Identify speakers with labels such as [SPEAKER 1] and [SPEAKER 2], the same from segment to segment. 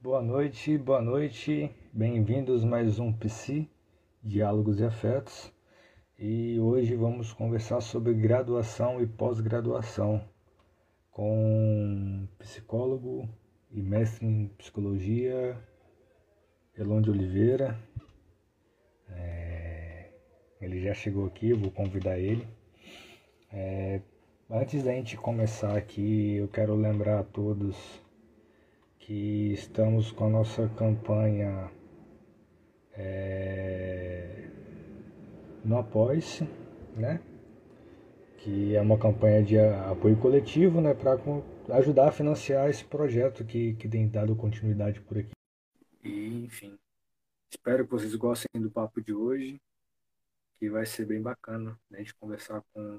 [SPEAKER 1] Boa noite, boa noite, bem-vindos mais um PC, Diálogos e Afetos. E hoje vamos conversar sobre graduação e pós-graduação com psicólogo e mestre em psicologia, Elon de Oliveira. É, ele já chegou aqui, vou convidar ele. É, antes da gente começar aqui, eu quero lembrar a todos que estamos com a nossa campanha é, no Apoia-se, né? Que é uma campanha de apoio coletivo, né? Para ajudar a financiar esse projeto que, que tem dado continuidade por aqui. E, enfim, espero que vocês gostem do papo de hoje, que vai ser bem bacana né, a gente conversar com,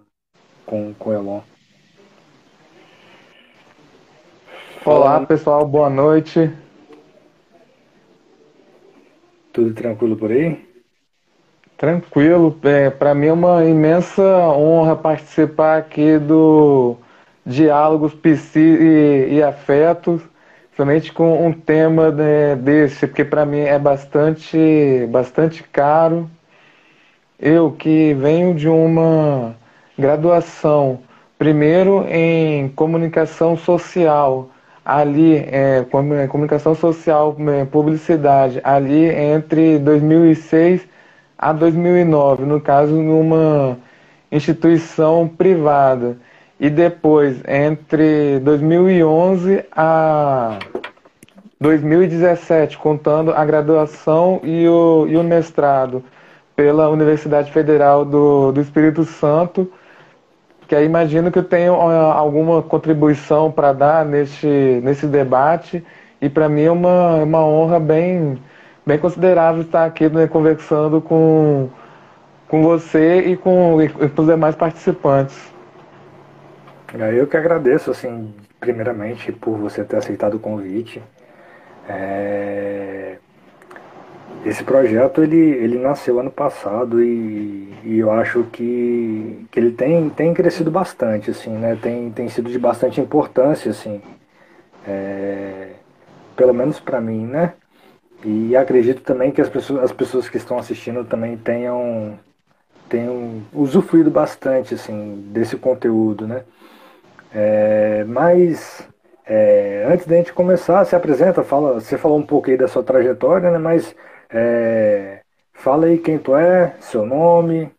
[SPEAKER 1] com, com o Elon.
[SPEAKER 2] Olá, pessoal, boa noite.
[SPEAKER 1] Tudo tranquilo por aí?
[SPEAKER 2] Tranquilo. É, Para mim é uma imensa honra participar aqui do Diálogos Psi e, e Afetos, somente com um tema né, desse, porque para mim é bastante, bastante caro. Eu que venho de uma graduação, primeiro em comunicação social, ali, é, comunicação social, é, publicidade, ali entre 2006 a 2009, no caso, numa instituição privada. E depois, entre 2011 a 2017, contando a graduação e o, e o mestrado pela Universidade Federal do, do Espírito Santo, que aí imagino que eu tenho alguma contribuição para dar nesse, nesse debate e para mim é uma, é uma honra bem, bem considerável estar aqui né, conversando com, com você e com, e com os demais participantes.
[SPEAKER 1] Eu que agradeço, assim, primeiramente por você ter aceitado o convite. É... Esse projeto ele, ele nasceu ano passado e, e, eu acho que, que ele tem, tem crescido bastante, assim, né? Tem, tem sido de bastante importância, assim, é, pelo menos para mim, né? E acredito também que as pessoas, as pessoas que estão assistindo também tenham, tenham usufruído bastante, assim, desse conteúdo, né? É, mas é, antes da gente começar, se apresenta, fala, você falou um pouco aí da sua trajetória, né? Mas é, fala aí quem tu é, seu nome,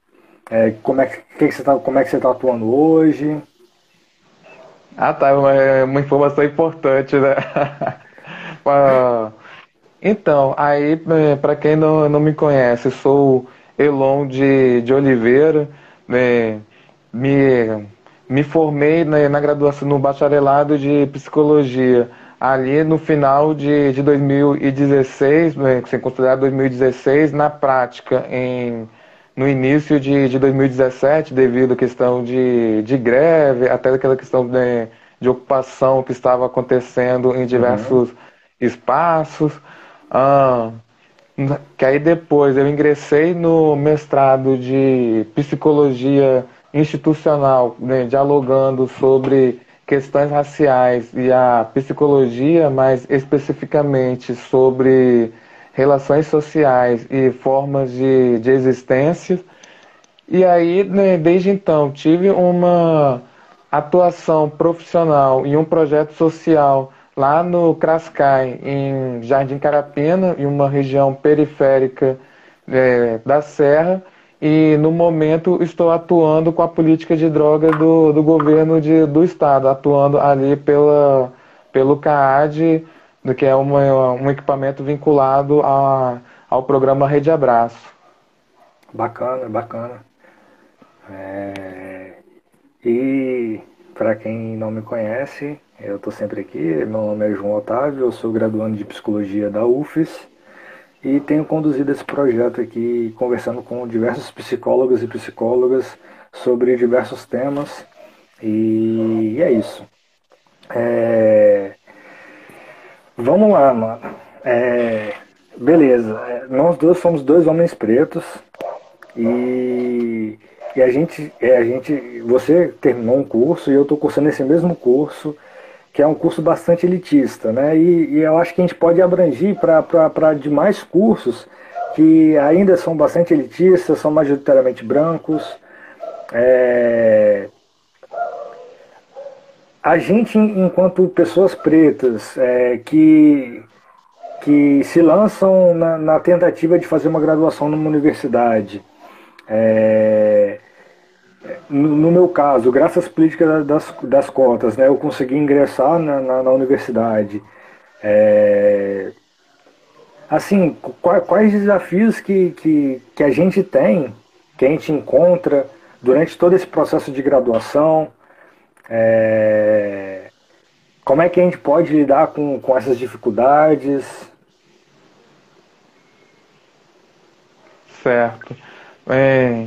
[SPEAKER 1] é, como, é que, que você tá, como é que você está atuando hoje.
[SPEAKER 2] Ah, tá, uma, é uma informação importante, né? então, aí, é, para quem não, não me conhece, sou Elon de, de Oliveira, né? me, me formei na, na graduação no bacharelado de psicologia ali no final de, de 2016, né, sem considerar 2016, na prática, em, no início de, de 2017, devido à questão de, de greve, até aquela questão de, de ocupação que estava acontecendo em diversos uhum. espaços. Ah, que aí depois eu ingressei no mestrado de psicologia institucional, né, dialogando sobre questões raciais e a psicologia, mais especificamente sobre relações sociais e formas de, de existência. E aí, né, desde então, tive uma atuação profissional em um projeto social lá no Crascai, em Jardim Carapina, em uma região periférica é, da Serra, e no momento estou atuando com a política de drogas do, do governo de, do estado, atuando ali pela, pelo CAAD, que é uma, um equipamento vinculado a, ao programa Rede Abraço.
[SPEAKER 1] Bacana, bacana. É... E para quem não me conhece, eu estou sempre aqui, meu nome é João Otávio, eu sou graduando de Psicologia da UFES e tenho conduzido esse projeto aqui conversando com diversos psicólogos e psicólogas sobre diversos temas e é isso. É... Vamos lá, mano. É... Beleza, é, nós dois somos dois homens pretos e e a gente, é, a gente, você terminou um curso e eu estou cursando esse mesmo curso, que é um curso bastante elitista, né? E, e eu acho que a gente pode abranger para demais cursos que ainda são bastante elitistas, são majoritariamente brancos. É... A gente, enquanto pessoas pretas é, que, que se lançam na, na, tentativa de fazer uma graduação numa universidade, é... no, meu caso, graças às políticas das, das cotas, né, eu consegui ingressar na, na, na universidade. É, assim, quais desafios que, que, que a gente tem, que a gente encontra durante todo esse processo de graduação, é, como é que a gente pode lidar com, com essas dificuldades?
[SPEAKER 2] Certo. É,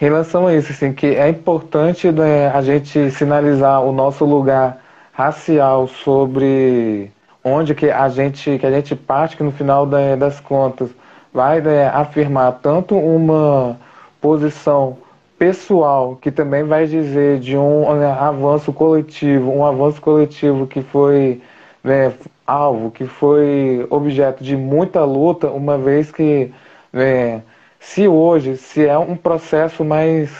[SPEAKER 2] em relação a isso, assim, que é importante né, a gente sinalizar o nosso lugar racial sobre onde que a gente que a gente parte que no final da, das contas vai né, afirmar tanto uma posição pessoal que também vai dizer de um né, avanço coletivo, um avanço coletivo que foi né, alvo, que foi objeto de muita luta, uma vez que né, se hoje, se é um processo mais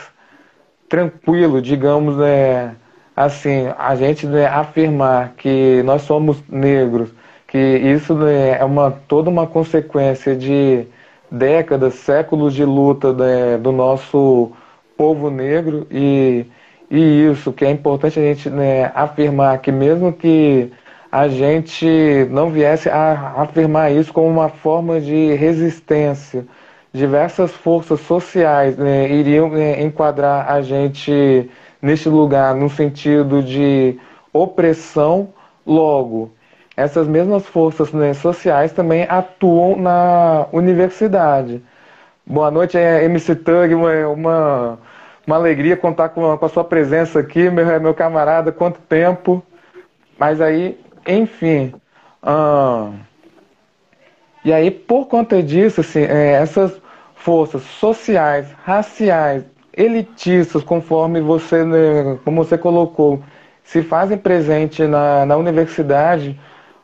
[SPEAKER 2] tranquilo, digamos, né, assim, a gente né, afirmar que nós somos negros, que isso né, é uma, toda uma consequência de décadas, séculos de luta né, do nosso povo negro e, e isso que é importante a gente né, afirmar que mesmo que a gente não viesse a afirmar isso como uma forma de resistência, diversas forças sociais né, iriam né, enquadrar a gente neste lugar no sentido de opressão, logo, essas mesmas forças né, sociais também atuam na universidade. Boa noite, é MC Tug, uma, uma, uma alegria contar com a, com a, sua presença aqui, meu, meu camarada, quanto tempo. Mas aí, enfim. e aí, por conta disso, assim, é, essas forças sociais, raciais, elitistas, conforme você, né, como você colocou, se fazem presente na, na universidade,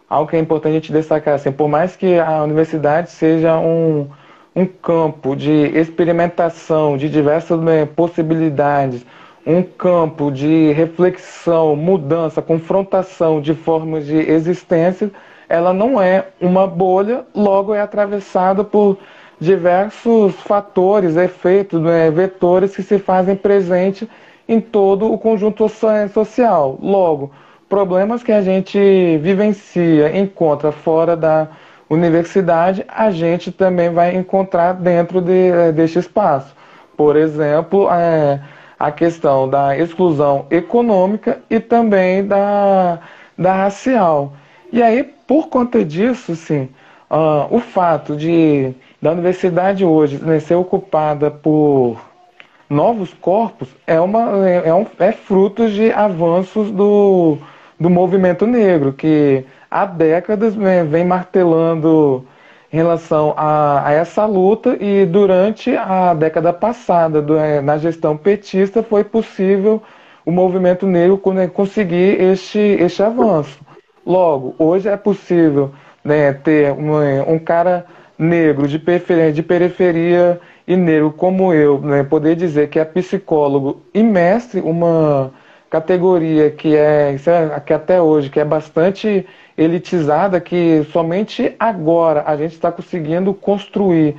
[SPEAKER 2] algo que é importante a gente destacar, assim, por mais que a universidade seja um, um campo de experimentação de diversas né, possibilidades, um campo de reflexão, mudança, confrontação de formas de existência, ela não é uma bolha, logo é atravessada por diversos fatores, efeitos, né, vetores que se fazem presente em todo o conjunto social. Logo, problemas que a gente vivencia, encontra fora da universidade, a gente também vai encontrar dentro de, eh, deste espaço. Por exemplo, é, a questão da exclusão econômica e também da, da racial. E aí, por conta disso, sim, uh, o fato de da universidade hoje né, ser ocupada por novos corpos é, uma, é, é, um, é fruto de avanços do, do movimento negro, que há décadas né, vem martelando em relação a, a, essa luta e durante a década passada, do, é, na gestão petista, foi possível o movimento negro né, conseguir este, este avanço. Logo, hoje é possível né, ter um, um cara negro de periferia, de periferia e negro como eu, né, poder dizer que é psicólogo e mestre, uma categoria que é, é, que até hoje que é bastante elitizada, que somente agora a gente está conseguindo construir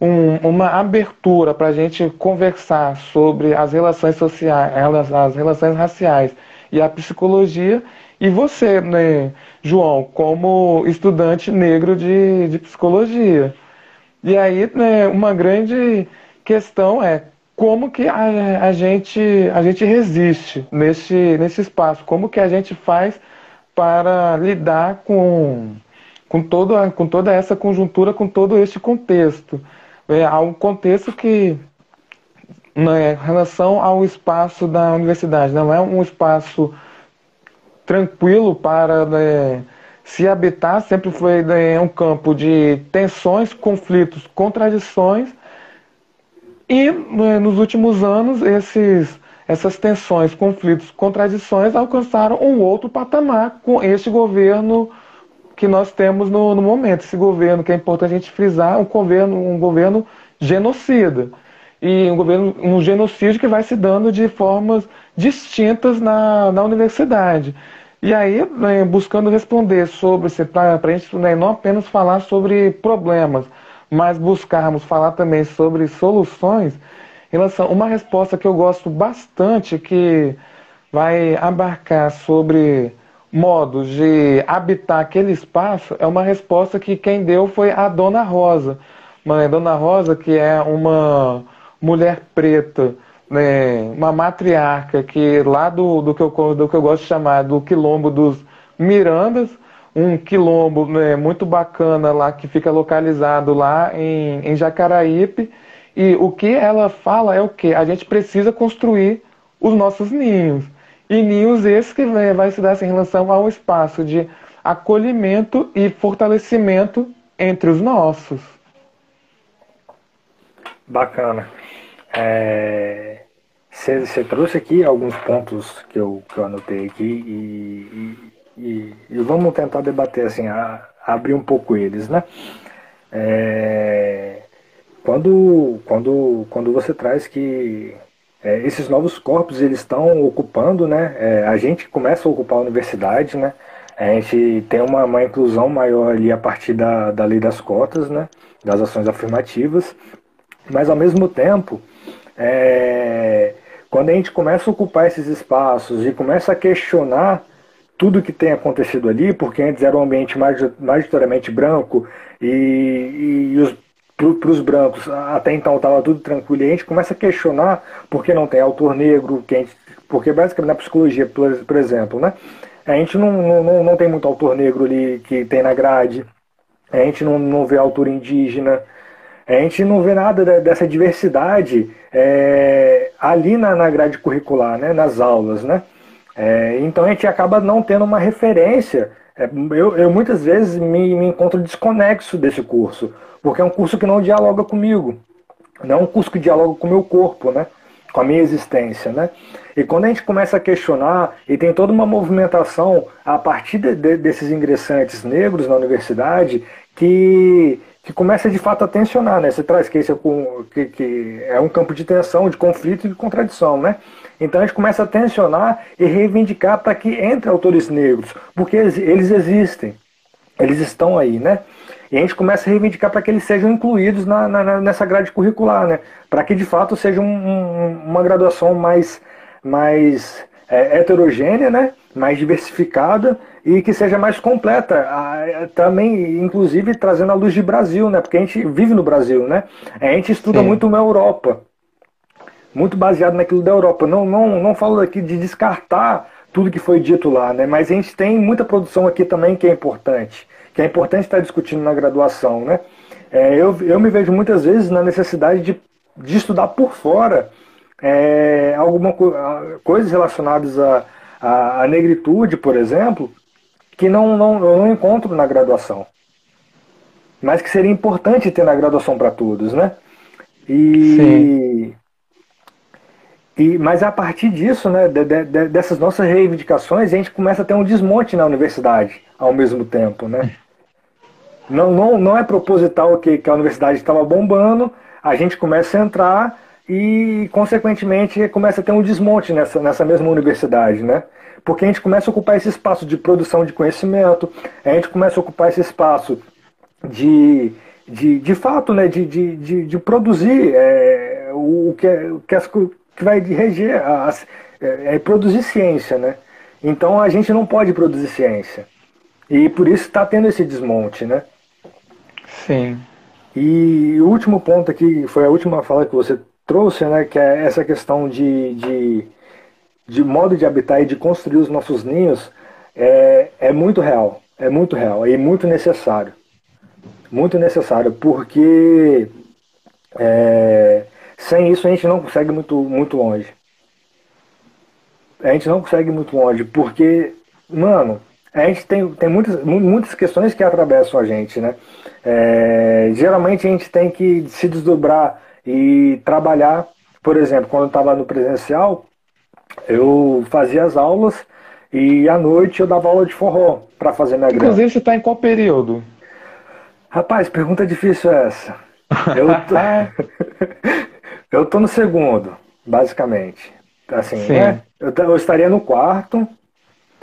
[SPEAKER 2] um, uma abertura para a gente conversar sobre as relações sociais, as relações raciais e a psicologia. E você, né, João, como estudante negro de, de psicologia. E aí, né, uma grande questão é como que a, a, gente, a gente resiste nesse, nesse espaço, como que a gente faz para lidar com, com, todo, com toda essa conjuntura, com todo esse contexto. É, há um contexto que, né, em relação ao espaço da universidade, não é um espaço tranquilo para né, se habitar, sempre foi né, um campo de tensões, conflitos, contradições E né, nos últimos anos, esses, essas tensões, conflitos, contradições alcançaram um outro patamar com este governo que nós temos no, no momento. Esse governo, que é importante a gente frisar, um governo, um governo genocida. E um governo, um genocídio que vai se dando de formas distintas na, na universidade. E aí, né, buscando responder sobre, para a gente né, não apenas falar sobre problemas, mas buscarmos falar também sobre soluções, em relação uma resposta que eu gosto bastante, que vai abarcar sobre modos de habitar aquele espaço, é uma resposta que quem deu foi a Dona Rosa. Mãe, Dona Rosa, que é uma mulher preta, né, uma matriarca que lá do, do, que eu, do que eu gosto de chamar do quilombo dos Mirandas, um quilombo né, muito bacana lá que fica localizado lá em, em Jacaraípe. E o que ela fala é o que? A gente precisa construir os nossos ninhos. E ninhos esses que né, vai se dar assim, em relação ao espaço de acolhimento e fortalecimento entre os nossos.
[SPEAKER 1] Bacana. Você trouxe aqui alguns pontos que eu, que eu anotei aqui e, e, e vamos tentar debater assim, a, abrir um pouco eles, né? É, quando, quando, quando você traz que é, esses novos corpos eles estão ocupando, né? É, a gente começa a ocupar a universidade, né? A gente tem uma, uma inclusão maior ali a partir da, da lei das cotas, né? Das ações afirmativas, mas ao mesmo tempo, é, quando a gente começa a ocupar esses espaços e começa a questionar tudo que tem acontecido ali, porque antes era um ambiente majoritariamente branco e, e para os brancos, até então estava tudo tranquilo, e a gente começa a questionar por que não tem autor negro, que gente, porque basicamente na psicologia, por, por, exemplo, né, a gente não, não, não tem muito autor negro ali que tem na grade, a gente não, não vê autor indígena, a gente não vê nada dessa diversidade é, ali na, na grade curricular, né, nas aulas, né? É, então a gente acaba não tendo uma referência. É, eu, eu, muitas vezes me, me, encontro desconexo desse curso, porque é um curso que não dialoga comigo. Não é um curso que dialoga com o meu corpo, né? com a minha existência. Né? E quando a gente começa a questionar, e tem toda uma movimentação a partir de, de, desses ingressantes negros na universidade, que, que começa de fato a tensionar. Né? Você traz que esse é, que, que é um campo de tensão, de conflito e de contradição. Né? Então a gente começa a tensionar e reivindicar para que entre autores negros, porque eles existem, eles estão aí, né? E a gente começa a reivindicar para que eles sejam incluídos na, na, nessa grade curricular, né? Para que de fato seja um, um, uma graduação mais, mais é, heterogênea, né? Mais diversificada e que seja mais completa, também inclusive trazendo a luz de Brasil, né? Porque a gente vive no Brasil, né? A gente estuda Sim. muito na Europa muito baseado naquilo da Europa. Não, não, não falo aqui de descartar tudo que foi dito lá, né? mas a gente tem muita produção aqui também que é importante, que é importante estar discutindo na graduação. Né? É, eu, eu me vejo muitas vezes na necessidade de, de estudar por fora é, alguma co coisas relacionadas à, à, à, negritude, por exemplo, que não, não, não encontro na graduação. Mas que seria importante ter na graduação para todos, né? E, Sim. E, mas a partir disso, né, de, de, dessas nossas reivindicações, a gente começa a ter um desmonte na universidade ao mesmo tempo. Né? Não, não, não é proposital que, que a universidade estava bombando, a gente começa a entrar e, consequentemente, começa a ter um desmonte nessa, nessa mesma universidade. Né? Porque a gente começa a ocupar esse espaço de produção de conhecimento, a gente começa a ocupar esse espaço de, de, de fato, né, de, de, de, de produzir é, o, que, é, o que as que vai reger, a, a, é, é produzir ciência, né? Então a gente não pode produzir ciência. E por isso está tendo esse desmonte, né?
[SPEAKER 2] Sim.
[SPEAKER 1] E o último ponto aqui, foi a última fala que você trouxe, né? Que é essa questão de, de, de modo de habitar e de construir os nossos ninhos é, é muito real. É muito real e muito necessário. Muito necessário, porque é, sem isso a gente não consegue muito, muito longe. A gente não consegue muito longe, porque, mano, a gente tem, tem muitas, muitas questões que atravessam a gente, né? É, geralmente a gente tem que se desdobrar e trabalhar, por exemplo, quando eu estava no presencial, eu fazia as aulas e à noite eu dava aula de forró para fazer minha grana.
[SPEAKER 2] Inclusive, você está em qual período?
[SPEAKER 1] Rapaz, pergunta difícil essa. Eu tô, eu tô no segundo, basicamente. Assim, né? eu, eu, estaria no quarto,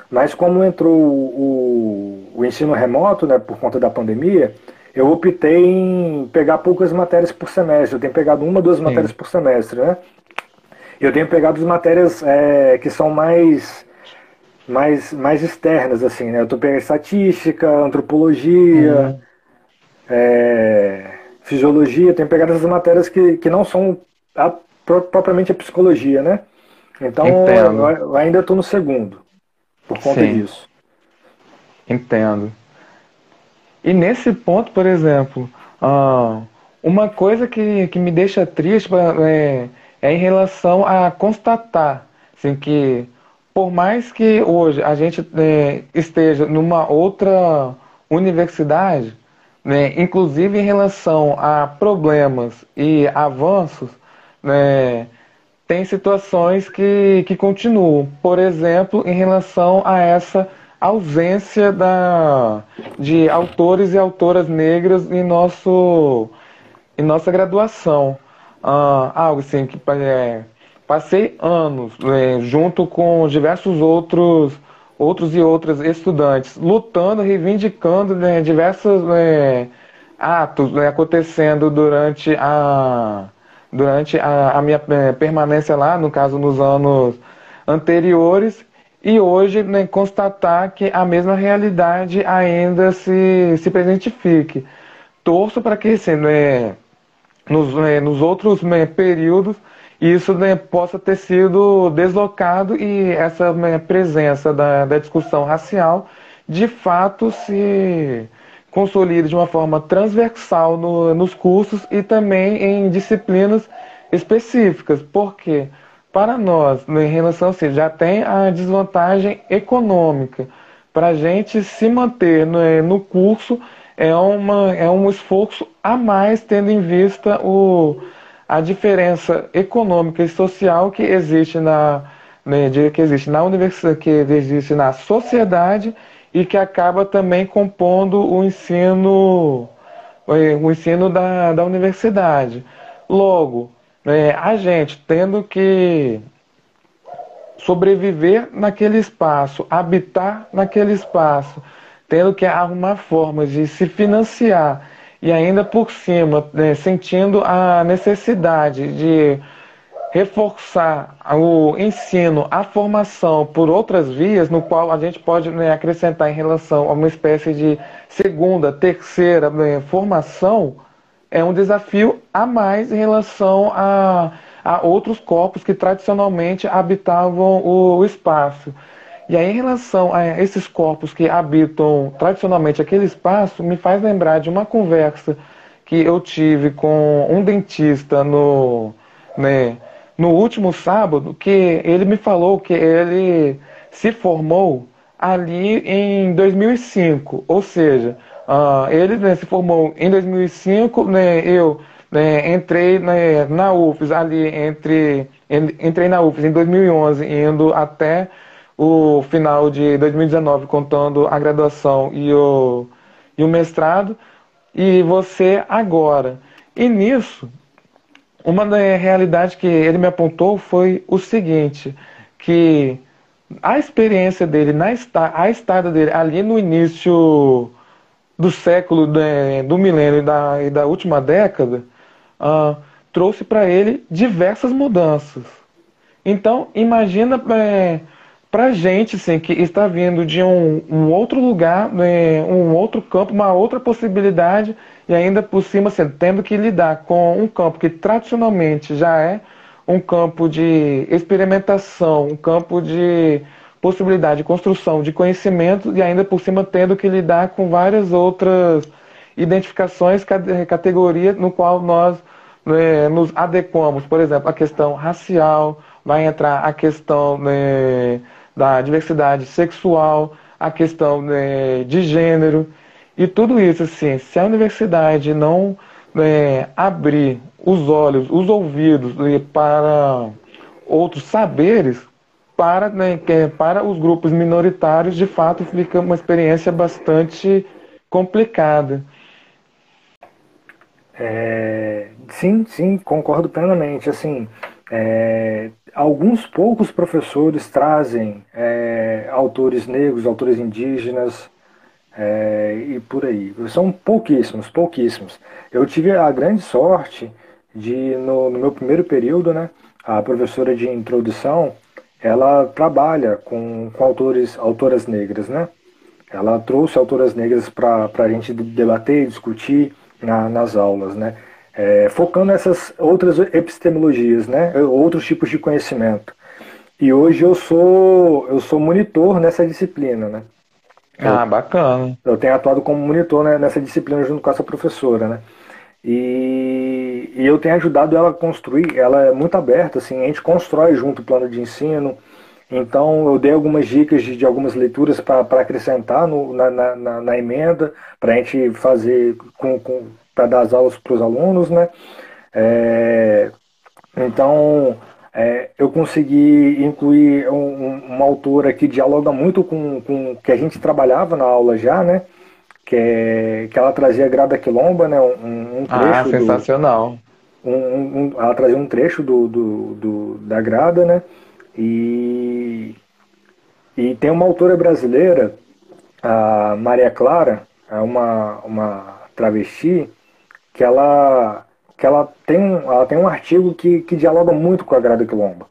[SPEAKER 1] mas como entrou o, o, ensino remoto, né, por conta da pandemia, eu optei em pegar poucas matérias por semestre. Eu tenho pegado uma, duas Sim. matérias por semestre, né? Eu tenho pegado as matérias é, que são mais mais, mais externas, assim, né? Eu tô pegando estatística, antropologia, uhum. é, fisiologia, tenho pegado essas matérias que, que não são a, propriamente a psicologia, né? Então eu, eu, ainda estou no segundo, por conta Sim. disso.
[SPEAKER 2] Entendo. E nesse ponto, por exemplo, uh, uma coisa que, que me deixa triste é, é em relação a constatar assim, que por mais que hoje a gente é, esteja numa outra universidade, né, inclusive em relação a problemas e avanços, né, tem situações que, que continuam. Por exemplo, em relação a essa ausência da, de autores e autoras negras em, nosso, em nossa graduação. Ah, algo assim que é, Passei anos é, junto com diversos outros outros e outras estudantes lutando, reivindicando né, diversos é, atos né, acontecendo durante a durante a, a minha é, permanência lá, no caso nos anos anteriores, e hoje né, constatar que a mesma realidade ainda se, se presentifique. Torço para que assim, né, nos, né, nos outros né, períodos isso né, possa ter sido deslocado e essa né, presença da, da discussão racial de fato se consolide de uma forma transversal no, nos cursos e também em disciplinas específicas, porque para nós, em relação a si, já tem a desvantagem econômica. Para a gente se manter no, no curso é, uma, é um esforço a mais, tendo em vista o, a diferença econômica e social que existe na, né, que existe na universidade, que existe na sociedade e que acaba também compondo o ensino, é, o ensino da, da universidade. Logo, é, a gente tendo que sobreviver naquele espaço, habitar naquele espaço, tendo que arrumar formas de se financiar e ainda por cima né, sentindo a necessidade de reforçar o ensino, a formação por outras vias, no qual a gente pode né, acrescentar em relação a uma espécie de segunda, terceira né, formação, é um desafio a mais em relação a, a outros corpos que tradicionalmente habitavam o, o espaço. E aí, em relação a esses corpos que habitam tradicionalmente aquele espaço, me faz lembrar de uma conversa que eu tive com um dentista no, né, no último sábado, que ele me falou que ele se formou ali em 2005, ou seja, uh, ele né, se formou em 2005, né, eu né, entrei né, na UFES ali entre entrei na UFES em 2011 indo até o final de 2019 contando a graduação e o, e o mestrado, e você agora. E nisso, uma da realidade que ele me apontou foi o seguinte, que a experiência dele, na a estada dele ali no início do século, né, do milênio e da, e da última década, uh, trouxe para ele diversas mudanças. Então, imagina é, para gente assim, que está vindo de um, um outro lugar, né, um outro campo, uma outra possibilidade, e ainda por cima assim, tendo que lidar com um campo que tradicionalmente já é um campo de experimentação, um campo de possibilidade de construção de conhecimento, e ainda por cima tendo que lidar com várias outras identificações, categorias no qual nós né, nos adequamos. Por exemplo, a questão racial, vai entrar a questão. Né, da diversidade sexual, a questão né, de gênero e tudo isso. Assim, se a universidade não né, abrir os olhos, os ouvidos para outros saberes, para, né, é para os grupos minoritários, de fato, fica uma experiência bastante complicada.
[SPEAKER 1] É, sim, sim, concordo plenamente. Assim, é, alguns poucos professores trazem é, autores negros, autores indígenas é, e por aí. São pouquíssimos, pouquíssimos. Eu tive a grande sorte de, no, no meu primeiro período, né, a professora de introdução, ela trabalha com, com autores, autoras negras, né? Ela trouxe autoras negras para a gente debater e discutir na, nas aulas, né? É, focando nessas outras epistemologias, né? Outros tipos de conhecimento. E hoje eu sou eu sou monitor nessa disciplina, né?
[SPEAKER 2] Ah, bacana.
[SPEAKER 1] Eu tenho atuado como monitor né, nessa disciplina junto com essa professora, né? E, e, eu tenho ajudado ela a construir, ela é muito aberta, assim, a gente constrói junto o plano de ensino. Então eu dei algumas dicas de, de algumas leituras para acrescentar no, na, na, na, emenda, para a gente fazer com, com para dar as aulas para os alunos, né? É, então é, eu consegui incluir um, uma autora que dialoga muito com, com que a gente trabalhava na aula já, né? Que, é, que ela trazia Grada Quilomba, né? Um, um
[SPEAKER 2] ah, trecho. Ah, sensacional.
[SPEAKER 1] Do, um, um, ela trazia um trecho do, do, do, da Grada, né? E, e tem uma autora brasileira, a Maria Clara, é uma, uma travesti, que ela, que ela, tem, um, ela tem um artigo que, que dialoga muito com a Grada Quilomba.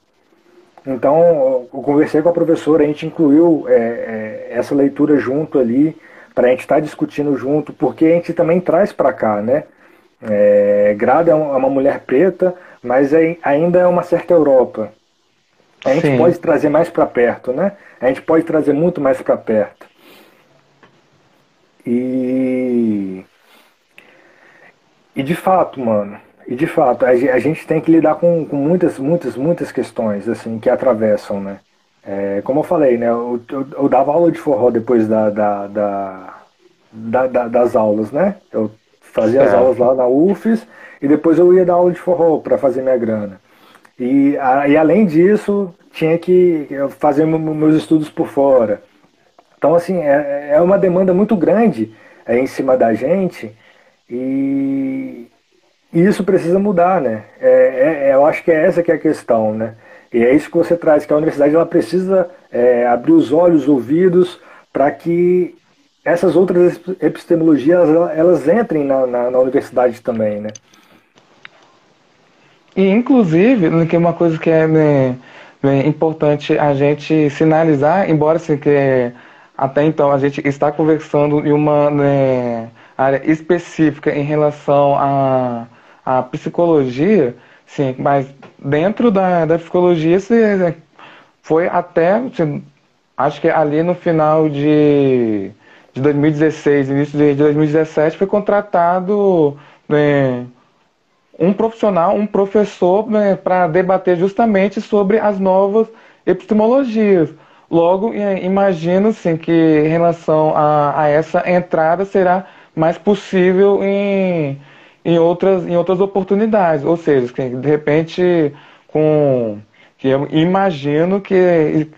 [SPEAKER 1] Então, eu conversei com a professora, a gente incluiu é, é, essa leitura junto ali, para a gente estar tá discutindo junto, porque a gente também traz para cá, né? É, Grada é, é uma mulher preta, mas é, ainda é uma certa Europa. A gente Sim. pode trazer mais para perto, né? A gente pode trazer muito mais para perto. E e de fato, mano, e de fato, a gente tem que lidar com, com muitas, muitas, muitas questões assim que atravessam, né? É, como eu falei, né, eu, eu, eu, dava aula de forró depois da, da, da, da das aulas, né? Eu fazia as aulas lá na UFES e depois eu ia dar aula de forró para fazer minha grana. E, a, e além disso, tinha que fazer meus estudos por fora. Então, assim, é, é uma demanda muito grande é, em cima da gente e, e isso precisa mudar, né? É, é, eu acho que é essa que é a questão, né? E é isso que você traz, que a universidade ela precisa é, abrir os olhos, os ouvidos, para que essas outras epistemologias elas, entrem na, na, na, universidade também, né?
[SPEAKER 2] E inclusive, que uma coisa que é né, importante a gente sinalizar, embora assim, que até então a gente está conversando em uma né, área específica em relação à, à psicologia, sim, mas dentro da, da psicologia foi até, assim, acho que ali no final de, de 2016, início de 2017, foi contratado né, um profissional, um professor, né, para debater justamente sobre as novas epistemologias. Logo, imagino sim, que em relação a, a essa entrada será mais possível em em outras, em outras oportunidades. Ou seja, de repente, com que eu imagino que,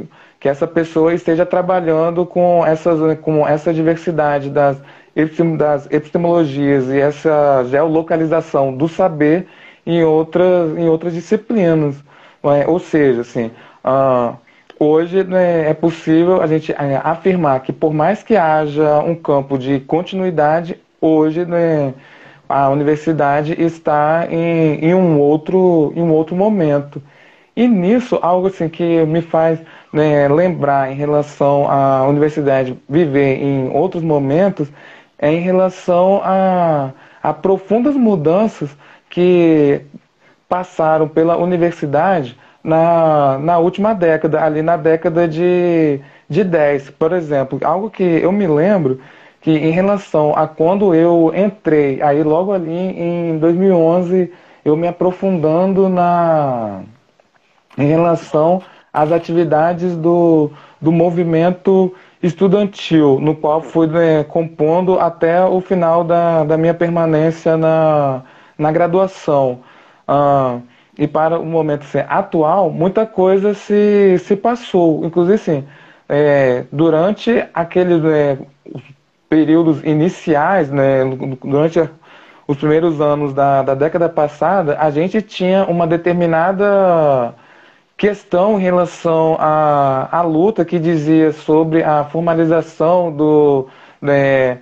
[SPEAKER 2] que essa pessoa esteja trabalhando com, essas, com essa diversidade das, das epistemologias e essa geolocalização do saber em outras, em outras disciplinas. É? Ou seja, assim, ah, hoje né, é possível a gente é, afirmar que por mais que haja um campo de continuidade, hoje né, a universidade está em, em, um, outro, em um outro momento. E nisso, algo assim que me faz né, lembrar em relação à universidade viver em outros momentos é em relação a, a profundas mudanças que passaram pela universidade na, na última década, ali na década de, de 10, por exemplo. Algo que eu me lembro que em relação a quando eu entrei, aí logo ali em 2011, eu me aprofundando na em relação às atividades do, do movimento estudantil, no qual fui né, compondo até o final da, da minha permanência na, na graduação. ah, e para o momento assim, atual, muita coisa se, se passou. Inclusive, assim, é, durante aqueles é, períodos iniciais, né, durante os primeiros anos da, da década passada, a gente tinha uma determinada questão em relação à, à luta que dizia sobre a formalização do, né,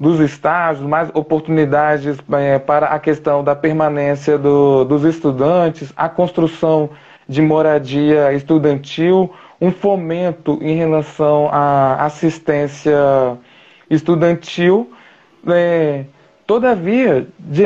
[SPEAKER 2] dos estágios, mais oportunidades é, para a questão da permanência do, dos estudantes, a construção de moradia estudantil, um fomento em relação à assistência estudantil. É, todavia, de,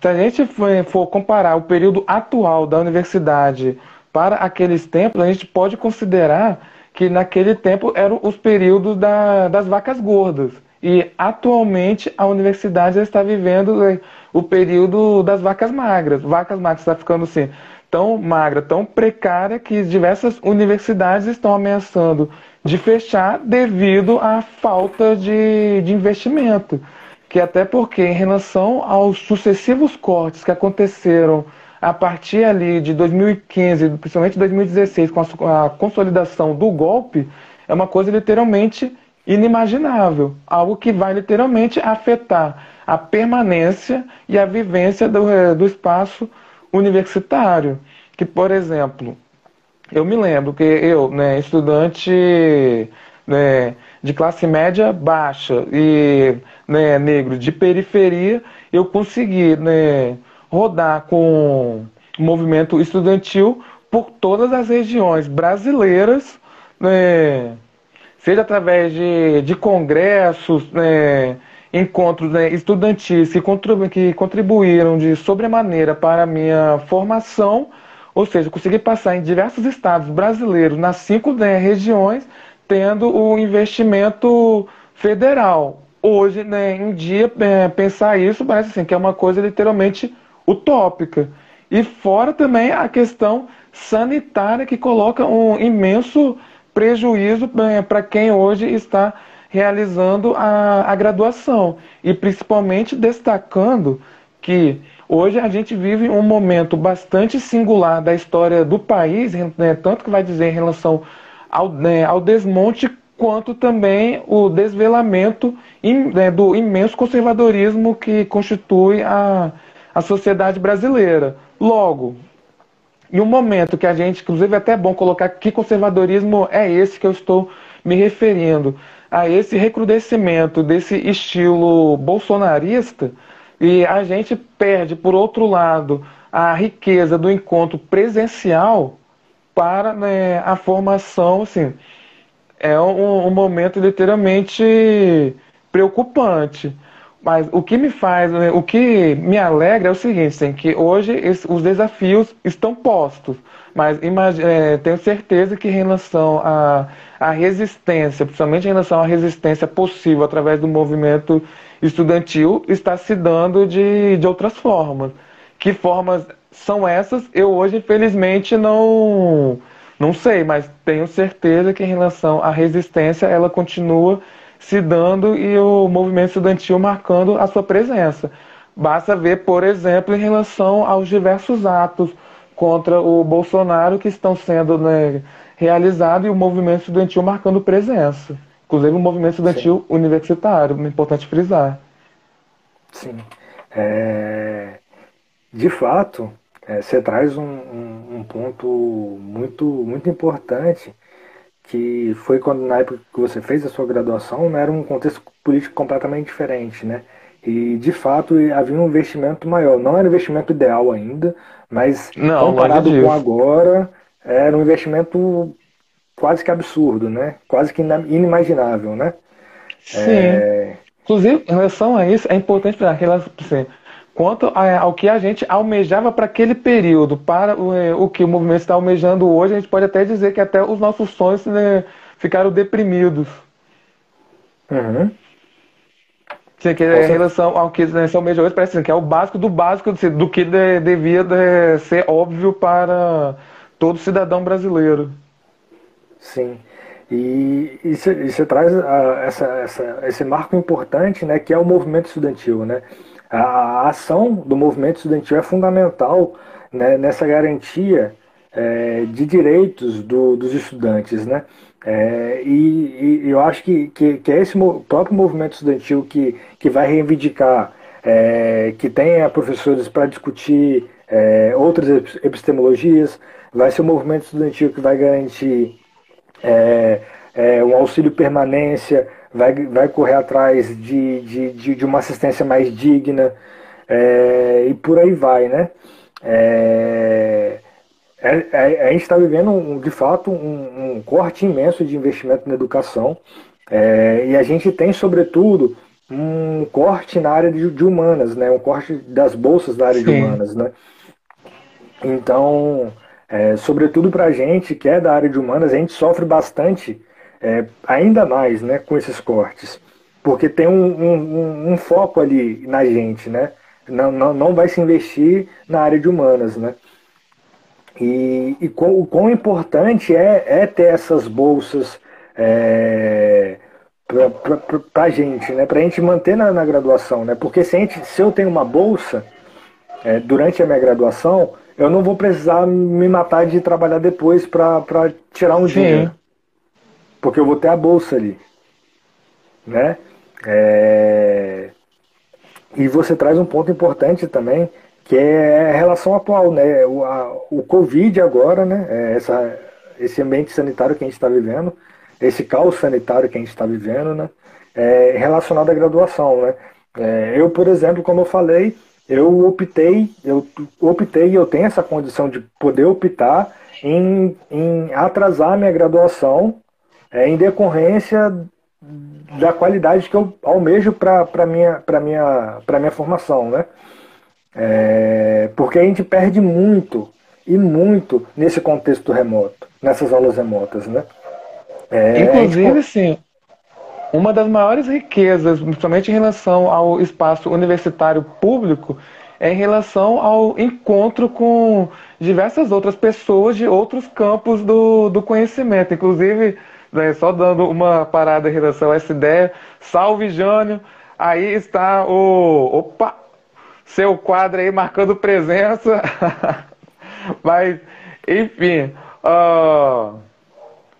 [SPEAKER 2] se a gente for comparar o período atual da universidade para aqueles tempos, a gente pode considerar que naquele tempo eram os períodos da, das vacas gordas. E atualmente a universidade está vivendo é, o período das vacas magras. Vacas magras está ficando assim tão magra, tão precária que diversas universidades estão ameaçando de fechar devido à falta de, de investimento. Que até porque em relação aos sucessivos cortes que aconteceram a partir ali de 2015, principalmente 2016, com a, a consolidação do golpe, é uma coisa literalmente inimaginável, algo que vai literalmente afetar a permanência e a vivência do, eh, do espaço universitário. Que, por exemplo, eu me lembro que eu, né, estudante né, de classe média baixa e né, negro de periferia, eu consegui né, rodar com movimento estudantil por todas as regiões brasileiras, né, seja através de, de congressos, né, encontros né, estudantis que, que contribuíram de sobremaneira para a minha formação, ou seja, consegui passar em diversos estados brasileiros, nas cinco né, regiões, tendo o investimento federal. Hoje, né, em dia, é, pensar isso parece assim, que é uma coisa literalmente utópica. E fora também a questão sanitária que coloca um imenso prejuízo é, para quem hoje está realizando a, a graduação. E principalmente destacando que hoje a gente vive um momento bastante singular da história do país, né, tanto que vai dizer em relação ao, né, ao desmonte, quanto também o desvelamento né, do imenso conservadorismo que constitui a, a sociedade brasileira. Logo, em um momento que a gente, inclusive é até bom colocar que conservadorismo é esse que eu estou me referindo, a esse recrudescimento desse estilo bolsonarista, e a gente perde, por outro lado, a riqueza do encontro presencial para né, a formação, assim, é um, um momento literalmente preocupante. Mas o que me faz, né, o que me alegra é o seguinte, assim, que hoje os desafios estão postos, mas é, tenho certeza que em relação à, à resistência, principalmente em relação à resistência possível através do movimento estudantil, está se dando de, de outras formas. Que formas são essas? Eu hoje, infelizmente, não, não sei, mas tenho certeza que em relação à resistência, ela continua se dando e o movimento estudantil marcando a sua presença. Basta ver, por exemplo, em relação aos diversos atos contra o Bolsonaro que estão sendo né, realizados e o movimento estudantil marcando presença. Inclusive o movimento estudantil Sim. universitário, é importante frisar.
[SPEAKER 1] Sim. É... De fato, é, você traz um, um, um ponto muito, muito importante que foi quando na época que você fez a sua graduação, né, era um contexto político completamente diferente, né? E de fato havia um investimento maior. Não era um investimento ideal ainda, mas Não, comparado com agora, era um investimento quase que absurdo, né? Quase que inimaginável, né?
[SPEAKER 2] Sim. É... Inclusive, em relação a isso, é importante para relação, assim, quanto ao que a gente almejava para aquele período, para o, é, o, que o movimento está almejando hoje, a gente pode até dizer que até os nossos sonhos né, ficaram deprimidos. Uhum. Sim, que em relação ao que né, se almeja hoje, parece assim, que é o básico do básico assim, do que de, devia de ser óbvio para todo cidadão brasileiro.
[SPEAKER 1] Sim. E, e você traz a, essa, essa, esse marco importante, né, que é o movimento estudantil, né? A, ação do movimento estudantil é fundamental né, nessa garantia é, de direitos do, dos estudantes, né? É, e, e, eu acho que, que, que, é esse próprio movimento estudantil que, que vai reivindicar é, que tenha professores para discutir é, outras epistemologias, vai ser o movimento estudantil que vai garantir é, é, um auxílio permanência, vai, vai correr atrás de, de, de, de uma assistência mais digna, é, e por aí vai, né? É, é, é, a gente está vivendo, um, de fato, um, um, corte imenso de investimento na educação é, e a gente tem, sobretudo, um corte na área de, de, humanas, né? um corte das bolsas da área Sim. de humanas. Né? Então, é, sobretudo para a gente que é da área de humanas, a gente sofre bastante, é, ainda mais né, com esses cortes, porque tem um, um foco ali na gente, né? Não, não, não vai se investir na área de humanas, né? E, e o quão importante é, é ter essas bolsas é, para a gente, né? para a gente manter na, na, graduação. Né? Porque se, gente, se eu tenho uma bolsa é, durante a minha graduação, eu não vou precisar me matar de trabalhar depois para tirar um Sim. dinheiro. Porque eu vou ter a bolsa ali. Né? É... E você traz um ponto importante também, que é a relação atual, né? O, a, o Covid agora, né? É essa, esse ambiente sanitário que a gente está vivendo, esse caos sanitário que a gente está vivendo, né? É relacionado à graduação, né? É, eu, por exemplo, como eu falei, eu optei, eu optei, eu tenho essa condição de poder optar em, em atrasar minha graduação é, em decorrência da qualidade que eu almejo para minha para minha para minha formação, né? É, porque a gente perde muito e muito nesse contexto remoto, nessas aulas remotas, né?
[SPEAKER 2] É, Inclusive, gente... sim, uma das maiores riquezas, principalmente em relação ao espaço universitário público, é em relação ao encontro com diversas outras pessoas de outros campos do, do conhecimento. Inclusive, né, só dando uma parada em relação a essa ideia, salve Jânio, aí está o. Opa! seu quadro aí marcando presença. Mas, enfim, uh,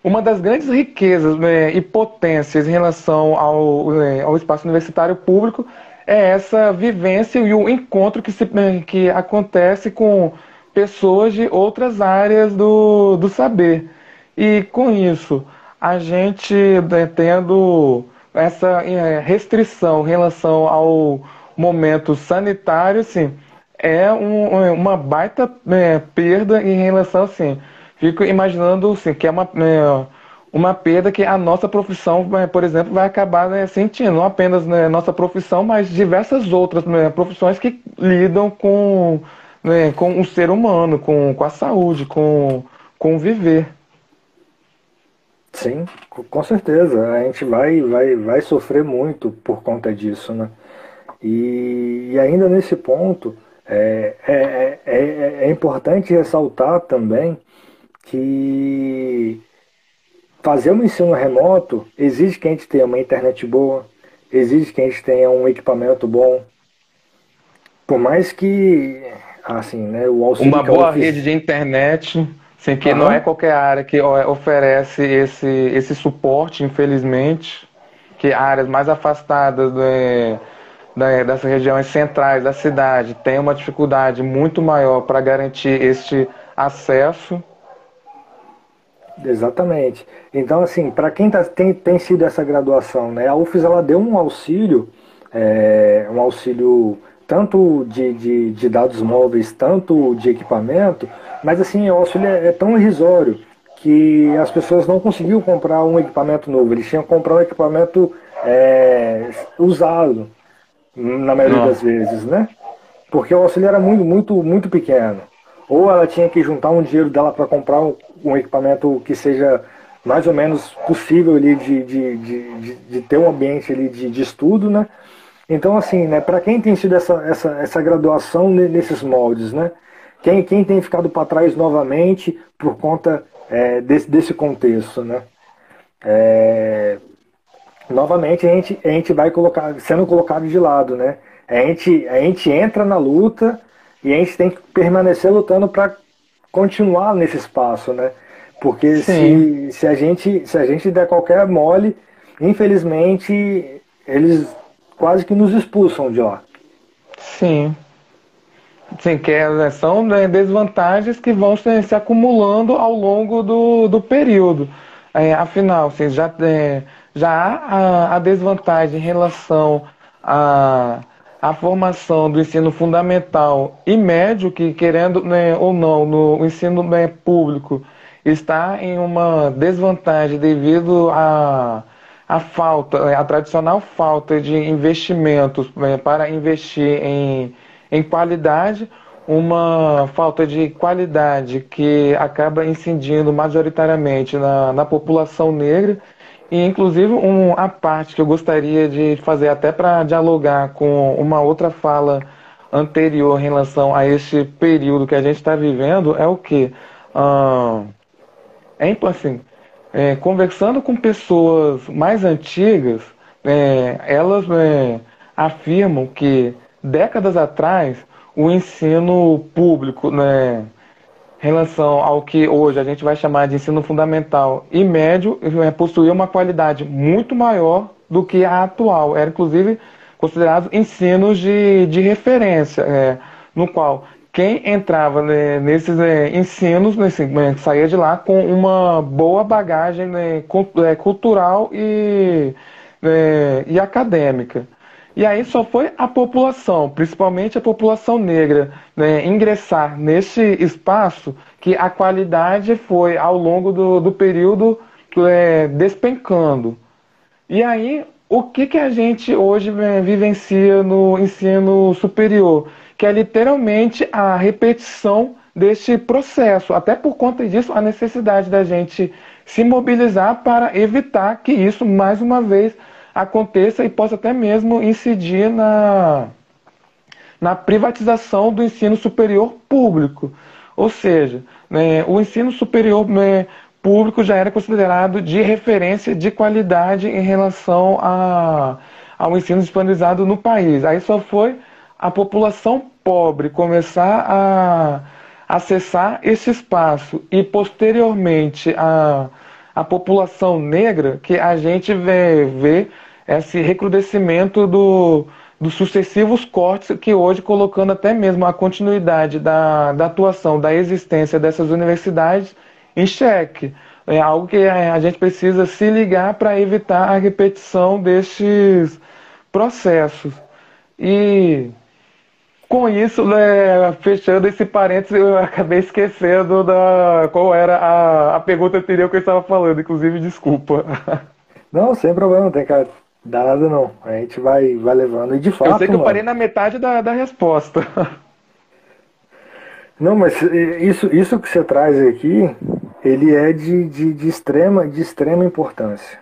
[SPEAKER 2] uma das grandes riquezas né, e potências em relação ao, né, ao espaço universitário público é essa vivência e o encontro que, se, né, que acontece com pessoas de outras áreas do, do saber. E com isso, a gente né, tendo essa é, restrição em relação ao momento sanitário, assim, é um, uma baita é, perda em relação, assim, fico imaginando, assim, que é uma, é, uma perda que a nossa profissão, é, por exemplo, vai acabar né, sentindo, não apenas né, nossa profissão, mas diversas outras né, profissões que lidam com, né, com o ser humano, com, com a saúde, com, com o viver.
[SPEAKER 1] Sim, com certeza. A gente vai, vai, vai sofrer muito por conta disso, né? E, e ainda nesse ponto, é, é, é, é importante ressaltar também que fazer um ensino remoto exige que a gente tenha uma internet boa, exige que a gente tenha um equipamento bom. Por mais que, assim, né, o
[SPEAKER 2] auxílio... Uma boa rede de internet, sem que não é qualquer área que oferece esse, esse suporte, infelizmente, que áreas mais afastadas... Do, da, das regiões centrais da cidade tem uma dificuldade muito maior para garantir este acesso.
[SPEAKER 1] Exatamente. Então, assim, para quem tá, tem, tem sido essa graduação, né, a UFES ela deu um auxílio, é, um auxílio tanto de, de, de, dados móveis, tanto de equipamento, mas assim, o auxílio é, é tão irrisório que as pessoas não conseguiam comprar um equipamento novo, eles tinham que comprar um equipamento é, usado na maioria das vezes, né? Porque o auxílio era muito, muito, muito pequeno. Ou ela tinha que juntar um dinheiro dela para comprar um, equipamento que seja mais ou menos possível ali de, de, de, de ter um ambiente ali de, de estudo, né? Então, assim, né, para quem tem sido essa, essa, essa graduação nesses moldes, né? Quem, quem tem ficado para trás novamente por conta é, desse, desse contexto, né? É, novamente a gente, a gente vai colocar, sendo colocado de lado, né? A gente, a gente entra na luta, E a gente tem que permanecer lutando para continuar nesse espaço, né? Porque se, se, a gente, se a gente der qualquer mole, infelizmente eles quase que nos expulsam de lá.
[SPEAKER 2] Sim. Sim, que é, são né, desvantagens que vão se, se, acumulando ao longo do, do período. É, afinal, assim, já, é, já há a, a, desvantagem em relação à, à formação do ensino fundamental e médio, que querendo né, ou não, no ensino né, público, está em uma desvantagem devido à a, a falta, a tradicional falta de investimentos né, para investir em, em qualidade, uma falta de qualidade que acaba incidindo majoritariamente na, na população negra. E, inclusive, um, a parte que eu gostaria de fazer, até para dialogar com uma outra fala anterior em relação a este período que a gente está vivendo, é o que? Ah, é assim, é, conversando com pessoas mais antigas, é, elas é, afirmam que décadas atrás o ensino público, né, relação ao que hoje a gente vai chamar de ensino fundamental e médio, possuía uma qualidade muito maior do que a atual. Era inclusive considerado ensinos de, de referência, é, no qual quem entrava né, nesses é, ensinos né, saía de lá com uma boa bagagem né, é, cultural e, é, e acadêmica. E aí só foi a população, principalmente a população negra, né, ingressar nesse espaço que a qualidade foi ao longo do, do período é, despencando. E aí, o que, que a gente hoje é, vivencia no ensino superior? que é literalmente a repetição deste processo. Até por conta disso, a necessidade da gente se mobilizar para evitar que isso, mais uma vez, aconteça e possa até mesmo incidir na, na privatização do ensino superior público. Ou seja, né, o ensino superior né, público já era considerado de referência de qualidade em relação a, ao ensino disponibilizado no país. Aí só foi a população pobre começar a acessar esse espaço e posteriormente a, a população negra, que a gente vê, vê esse recrudescimento do, dos sucessivos cortes que hoje colocando até mesmo a continuidade da, da atuação, da existência dessas universidades em xeque. É algo que a gente precisa se ligar para evitar a repetição destes processos. E com isso, né, fechando esse parênteses, eu acabei esquecendo da qual era a, a pergunta anterior que eu estava falando, inclusive, desculpa.
[SPEAKER 1] Não, sem problema, tem que dar nada não. A gente vai, vai levando. E de fato.
[SPEAKER 2] Eu sei que mano, eu parei na metade da, da resposta.
[SPEAKER 1] Não, mas isso, isso que você traz aqui, ele é de, de, de, extrema, de extrema importância.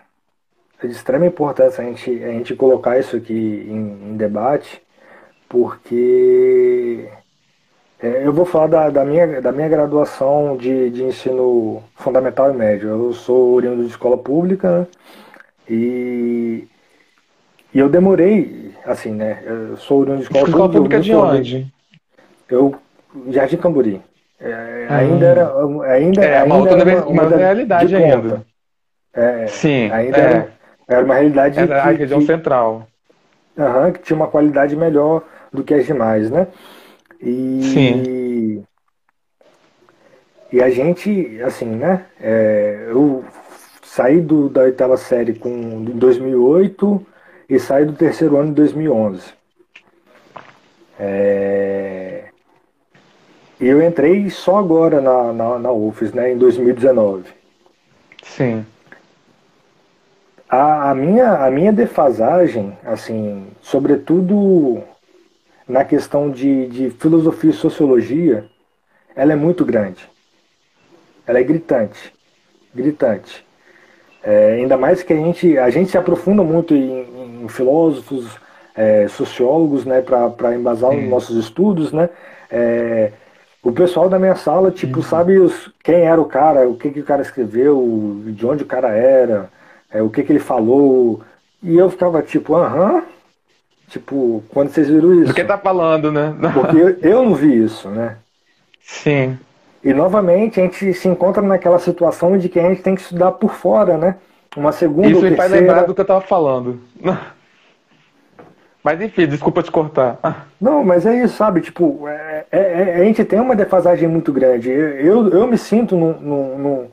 [SPEAKER 1] É de extrema importância a gente, a gente colocar isso aqui em, em debate porque é, eu vou falar da, da, minha, da minha graduação de, de ensino fundamental e médio. Eu sou oriundo de escola pública né? e, e eu demorei, assim, né? Eu sou oriundo de escola,
[SPEAKER 2] escola
[SPEAKER 1] pública.
[SPEAKER 2] de onde?
[SPEAKER 1] Eu, Jardim Camburi. É, ainda ah. era. Ainda,
[SPEAKER 2] é,
[SPEAKER 1] ainda
[SPEAKER 2] uma outra uma, uma, uma realidade ainda.
[SPEAKER 1] É,
[SPEAKER 2] Sim.
[SPEAKER 1] Ainda é. era, era uma realidade.
[SPEAKER 2] Era que, a região que, central.
[SPEAKER 1] Uhum, que tinha uma qualidade melhor do que as demais, né? E,
[SPEAKER 2] Sim.
[SPEAKER 1] E a gente, assim, né? É, eu saí do, da oitava série com, em 2008 e saí do terceiro ano em 2011. É, e eu entrei só agora na, na, na UFES, né? Em 2019.
[SPEAKER 2] Sim.
[SPEAKER 1] A, a, minha, a minha defasagem, assim, sobretudo na questão de, de filosofia e sociologia, ela é muito grande. Ela é gritante. Gritante. É, ainda mais que a gente, a gente se aprofunda muito em, em filósofos, é, sociólogos, né, para embasar os nossos estudos, né? É, o pessoal da minha sala, tipo, uhum. sabe os, quem era o cara, o que, que o cara escreveu, de onde o cara era, é, o que, que ele falou. E eu ficava tipo, aham, Tipo, quando vocês viram isso.
[SPEAKER 2] Do que tá falando, né?
[SPEAKER 1] Porque eu, eu não vi isso, né?
[SPEAKER 2] Sim.
[SPEAKER 1] E novamente a gente se encontra naquela situação de que a gente tem que estudar por fora, né? Uma segunda
[SPEAKER 2] Isso
[SPEAKER 1] ou
[SPEAKER 2] me faz
[SPEAKER 1] terceira...
[SPEAKER 2] lembrar do que eu tava falando. Mas enfim, desculpa te cortar.
[SPEAKER 1] Não, mas é isso, sabe? Tipo, é, é, é, a gente tem uma defasagem muito grande. Eu, eu me sinto no,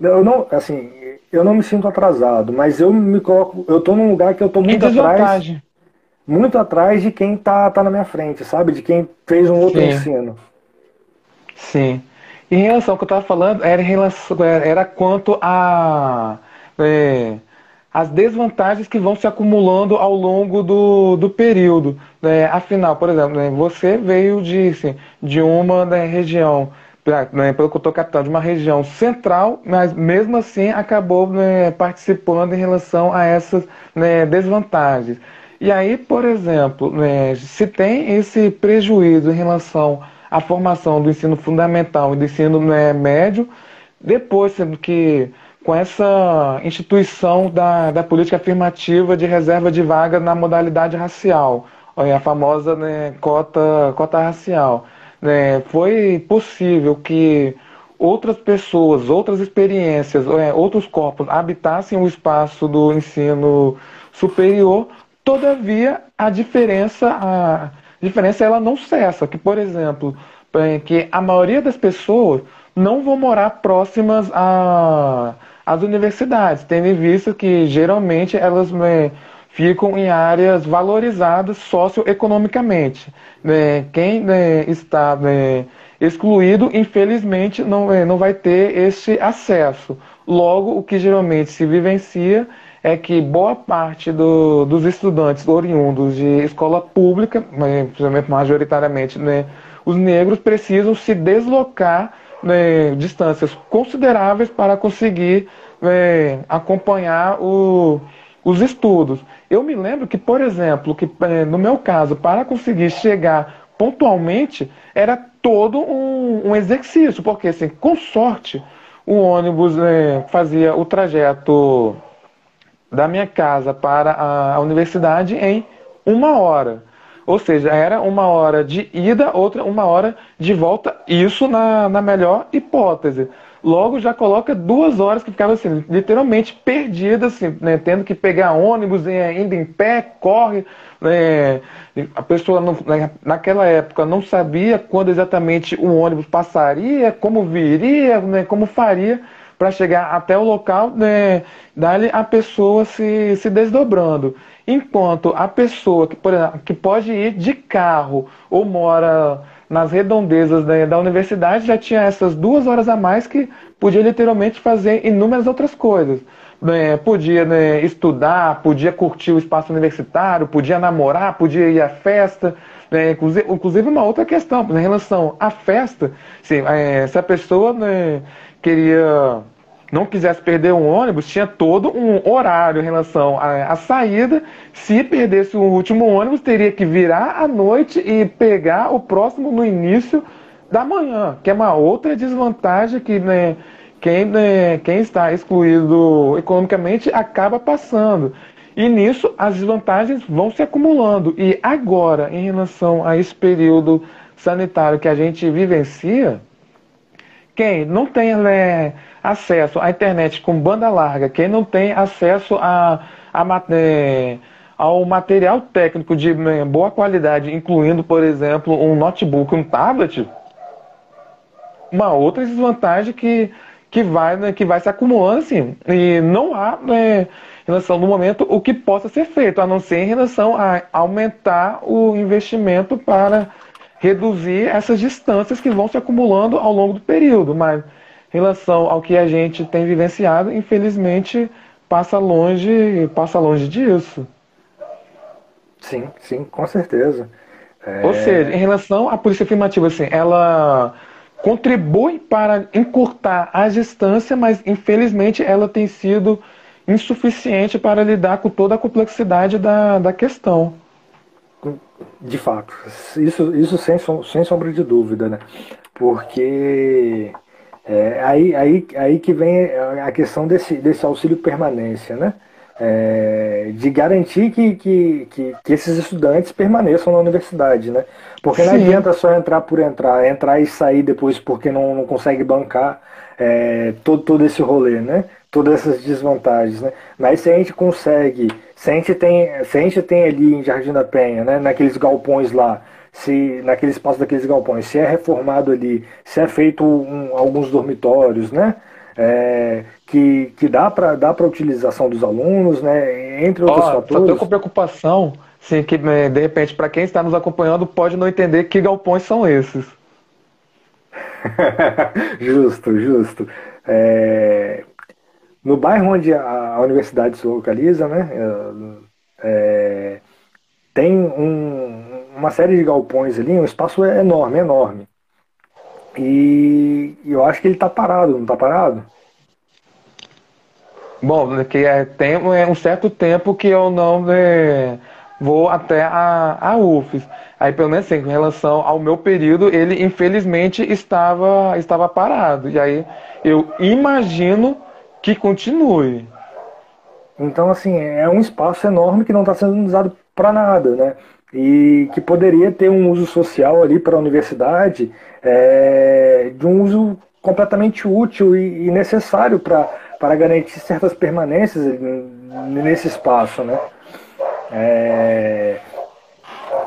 [SPEAKER 1] Eu não, assim, eu não me sinto atrasado, mas eu me coloco. Eu tô num lugar que eu tô muito atrás. Muito atrás de quem tá, tá na minha frente, sabe? De quem fez um outro Sim. ensino.
[SPEAKER 2] Sim. Em relação ao que eu estava falando, era, relação, era quanto a. É, as desvantagens que vão se acumulando ao longo do, do período. Né? Afinal, por exemplo, né, você veio de, assim, de uma né, região, né, pelo que eu estou captando, de uma região central, mas mesmo assim acabou né, participando em relação a essas né, desvantagens. E aí, por exemplo, se tem esse prejuízo em relação à formação do ensino fundamental e do ensino né, médio, depois, sendo que com essa instituição da, da política afirmativa de reserva de vaga na modalidade racial, a famosa né, cota, cota racial. Né, foi possível que outras pessoas, outras experiências, é, outros corpos habitassem o espaço do ensino superior, todavia a diferença, a diferença ela não cessa. Que, por exemplo, é, que a maioria das pessoas não vão morar próximas a as universidades, tendo em vista que geralmente elas né, ficam em áreas valorizadas socioeconomicamente. Né? Quem né, está né, excluído, infelizmente, não, é, não vai ter esse acesso. Logo, o que geralmente se vivencia é que boa parte do, dos estudantes oriundos de escola pública, né, majoritariamente né, os negros, precisam se deslocar né, distâncias consideráveis para conseguir é, acompanhar o, os estudos. Eu me lembro que, por exemplo, que é, no meu caso, para conseguir chegar pontualmente, era todo um, um exercício, porque assim, com sorte, o ônibus é, fazia o trajeto da minha casa para a, universidade em uma hora. Ou seja, era uma hora de ida, outra uma hora de volta, isso na, na melhor hipótese. Logo já coloca duas horas que ficava assim, literalmente perdida, assim, né, tendo que pegar ônibus, ainda em pé, corre. Né, a pessoa não, né, naquela época não sabia quando exatamente o ônibus passaria, como viria, né, como faria para chegar até o local, né, dali a pessoa se, se desdobrando. Enquanto a pessoa que, por exemplo, que pode ir de carro ou mora nas redondezas da, da universidade já tinha essas duas horas a mais que podia literalmente fazer inúmeras outras coisas. É, podia né, estudar, podia curtir o espaço universitário, podia namorar, podia ir à festa. Né, inclusive, inclusive, uma outra questão, em relação à festa, se, é, se a pessoa né, queria não quisesse perder um ônibus, tinha todo um horário em relação à, à, saída. Se perdesse o último ônibus, teria que virar à noite e pegar o próximo no início da manhã, que é uma outra desvantagem que né, quem, né, quem está excluído economicamente acaba passando. E nisso as desvantagens vão se acumulando. E agora, em relação a esse período sanitário que a gente vivencia, quem não tem né, acesso à internet com banda larga, quem não tem acesso a, a, é, ao material técnico de né, boa qualidade, incluindo, por exemplo, um notebook, um tablet, uma outra desvantagem que, que, vai, né, que vai se acumulando assim. E não há, né, em relação no momento, o que possa ser feito, a não ser em relação a aumentar o investimento para reduzir essas distâncias que vão se acumulando ao longo do período. Mas em relação ao que a gente tem vivenciado, infelizmente passa longe, passa longe disso.
[SPEAKER 1] Sim, sim, com certeza.
[SPEAKER 2] É... Ou seja, em relação à polícia afirmativa, assim, ela contribui para encurtar a distância, mas infelizmente ela tem sido insuficiente para lidar com toda a complexidade da, da questão.
[SPEAKER 1] De fato, isso, isso sem, sem sombra de dúvida, né? Porque é, aí, aí, aí que vem a questão desse, desse auxílio permanência, né? é, de garantir que, que, que, que, esses estudantes permaneçam na universidade, né? Porque Sim. não adianta só entrar por entrar, entrar e sair depois porque não, não consegue bancar é, todo, todo esse rolê, né? Todas essas desvantagens, né? Mas se a gente consegue, se a gente tem, se a gente tem ali em Jardim da Penha, né? Naqueles galpões lá, se naquele espaço daqueles galpões, se é reformado ali, se é feito um, alguns dormitórios, né? É, que, que dá para dá para utilização dos alunos, né? Entre outros oh, fatores.
[SPEAKER 2] Só tô com preocupação, sim, que né, de repente para quem está nos acompanhando pode não entender que galpões são esses.
[SPEAKER 1] justo, justo. É, no bairro onde a, universidade se localiza, né? É, tem um, uma série de galpões ali, um espaço enorme, enorme. E eu acho que ele está parado, não está parado?
[SPEAKER 2] Bom, que é, tem é um certo tempo que eu não é, vou até a, a UFES. Aí, pelo menos assim, com relação ao meu período, ele infelizmente estava, estava parado. E aí eu imagino que continue.
[SPEAKER 1] Então, assim, é um espaço enorme que não está sendo usado para nada, né? e que poderia ter um uso social ali para a universidade, é, de um uso completamente útil e, e necessário para garantir certas permanências nesse espaço, né? É,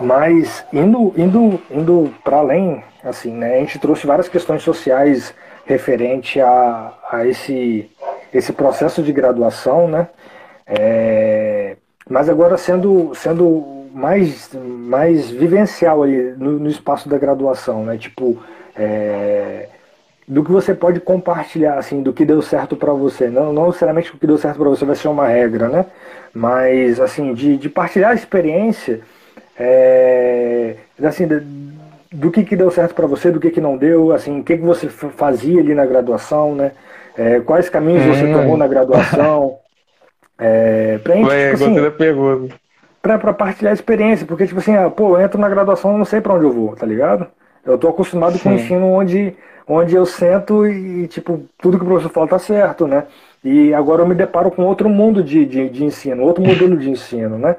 [SPEAKER 1] mas indo, indo, indo para além, assim, né, a gente trouxe várias questões sociais referente a, a esse, esse processo de graduação, né? É, mas agora sendo, sendo mais, mais vivencial ali no, no espaço da graduação, né? Tipo, é, do que você pode compartilhar, assim, do que deu certo para você. Não, não necessariamente o que deu certo para você vai ser uma regra, né? Mas, assim, de, de partilhar a experiência, é, assim, do que, que deu certo para você, do que, que não deu, assim, o que, que você fazia ali na graduação, né? É, quais caminhos hum. você tomou na graduação. É, pra gente,
[SPEAKER 2] Ué, tipo, assim, da pergunta
[SPEAKER 1] para partilhar a experiência, porque, tipo assim, ah, pô, eu entro na graduação não sei para onde eu vou, tá ligado? Eu tô acostumado Sim. com o ensino onde, onde eu sento e, tipo, tudo que o professor fala tá certo, né? E agora eu me deparo com outro mundo de, de, de ensino, outro modelo de ensino, né?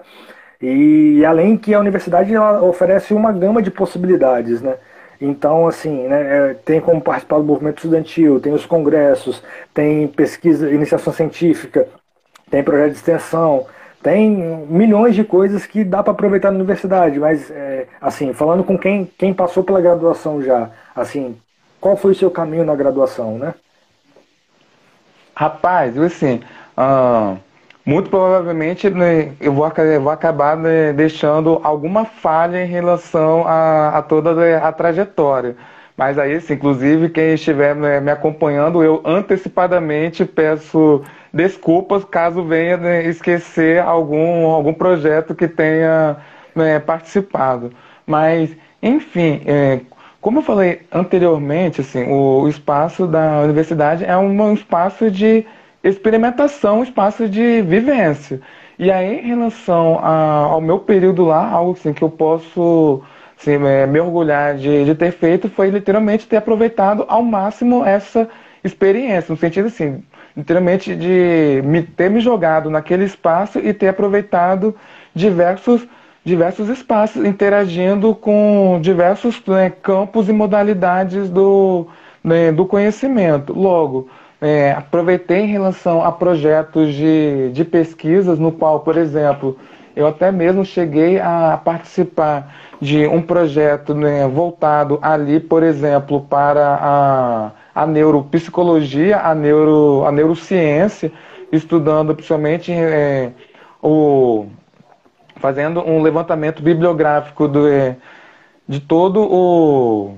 [SPEAKER 1] E além que a universidade oferece uma gama de possibilidades, né? Então, assim, né, é, tem como participar do movimento estudantil, tem os congressos, tem pesquisa, iniciação científica, tem projeto de extensão, tem milhões de coisas que dá para aproveitar na universidade, mas é, assim, falando com quem, quem passou pela graduação já, assim, qual foi o seu caminho na graduação, né?
[SPEAKER 2] Rapaz, assim, uh, muito provavelmente né, eu vou, vou acabar né, deixando alguma falha em relação a, a toda a trajetória. Mas aí, assim, inclusive, quem estiver né, me acompanhando, eu antecipadamente peço desculpas caso venha né, esquecer algum, algum projeto que tenha né, participado. Mas, enfim, é, como eu falei anteriormente, assim, o, o, espaço da universidade é um espaço de experimentação, espaço de vivência. E aí, em relação a, ao meu período lá, algo assim, que eu posso assim, me orgulhar de, de ter feito foi literalmente ter aproveitado ao máximo essa experiência, no sentido assim, literalmente de me, ter me jogado naquele espaço e ter aproveitado diversos, diversos espaços, interagindo com diversos né, campos e modalidades do, né, do conhecimento. Logo, é, aproveitei em relação a projetos de, de pesquisas, no qual, por exemplo, eu até mesmo cheguei a participar de um projeto né, voltado ali, por exemplo, para a a neuropsicologia, a, neuro, a neurociência, estudando principalmente é, o, fazendo um levantamento bibliográfico do, é, de todo o,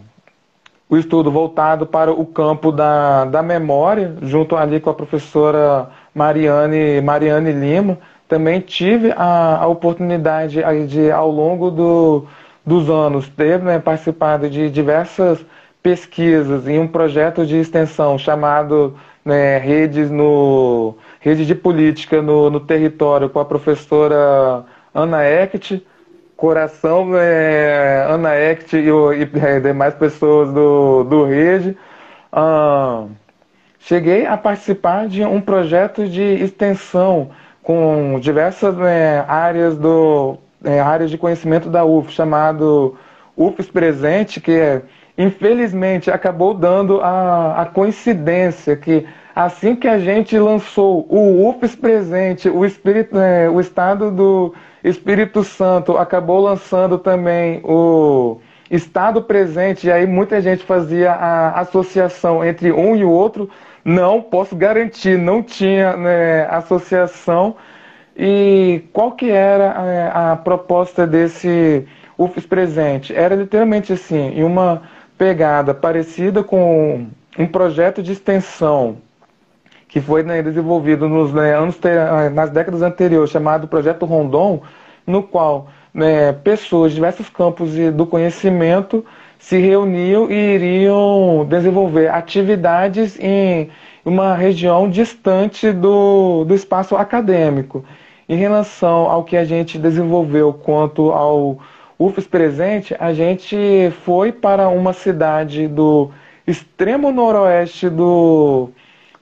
[SPEAKER 2] o estudo voltado para o campo da, da memória, junto ali com a professora Mariane, Mariane Lima. Também tive a, a oportunidade de, ao longo do, dos anos, ter né, participado de diversas pesquisas em um projeto de extensão chamado né, Redes no Rede de Política no, no Território com a professora Ana Eckert, Coração é, Ana Eckert e, e é, demais pessoas do, do Rede. Ah, cheguei a participar de um projeto de extensão com diversas né, áreas do é, áreas de conhecimento da UF, chamado UFES Presente, que infelizmente acabou dando a, a coincidência que assim que a gente lançou o UFES Presente, o, Espírito, é, o Estado do Espírito Santo acabou lançando também o Estado Presente, e aí muita gente fazia a associação entre um e o outro. Não, posso garantir, não tinha né, associação. E qual que era a, é, a proposta desse UFES Presente? Era literalmente assim, em uma pegada parecida com um projeto de extensão que foi né, desenvolvido nos né, anos nas décadas anteriores, chamado Projeto Rondon, no qual né, pessoas de diversos campos do conhecimento se reuniam e iriam desenvolver atividades em uma região distante do, do espaço acadêmico. Em relação ao que a gente desenvolveu quanto ao UFES presente, a gente foi para uma cidade do extremo noroeste do,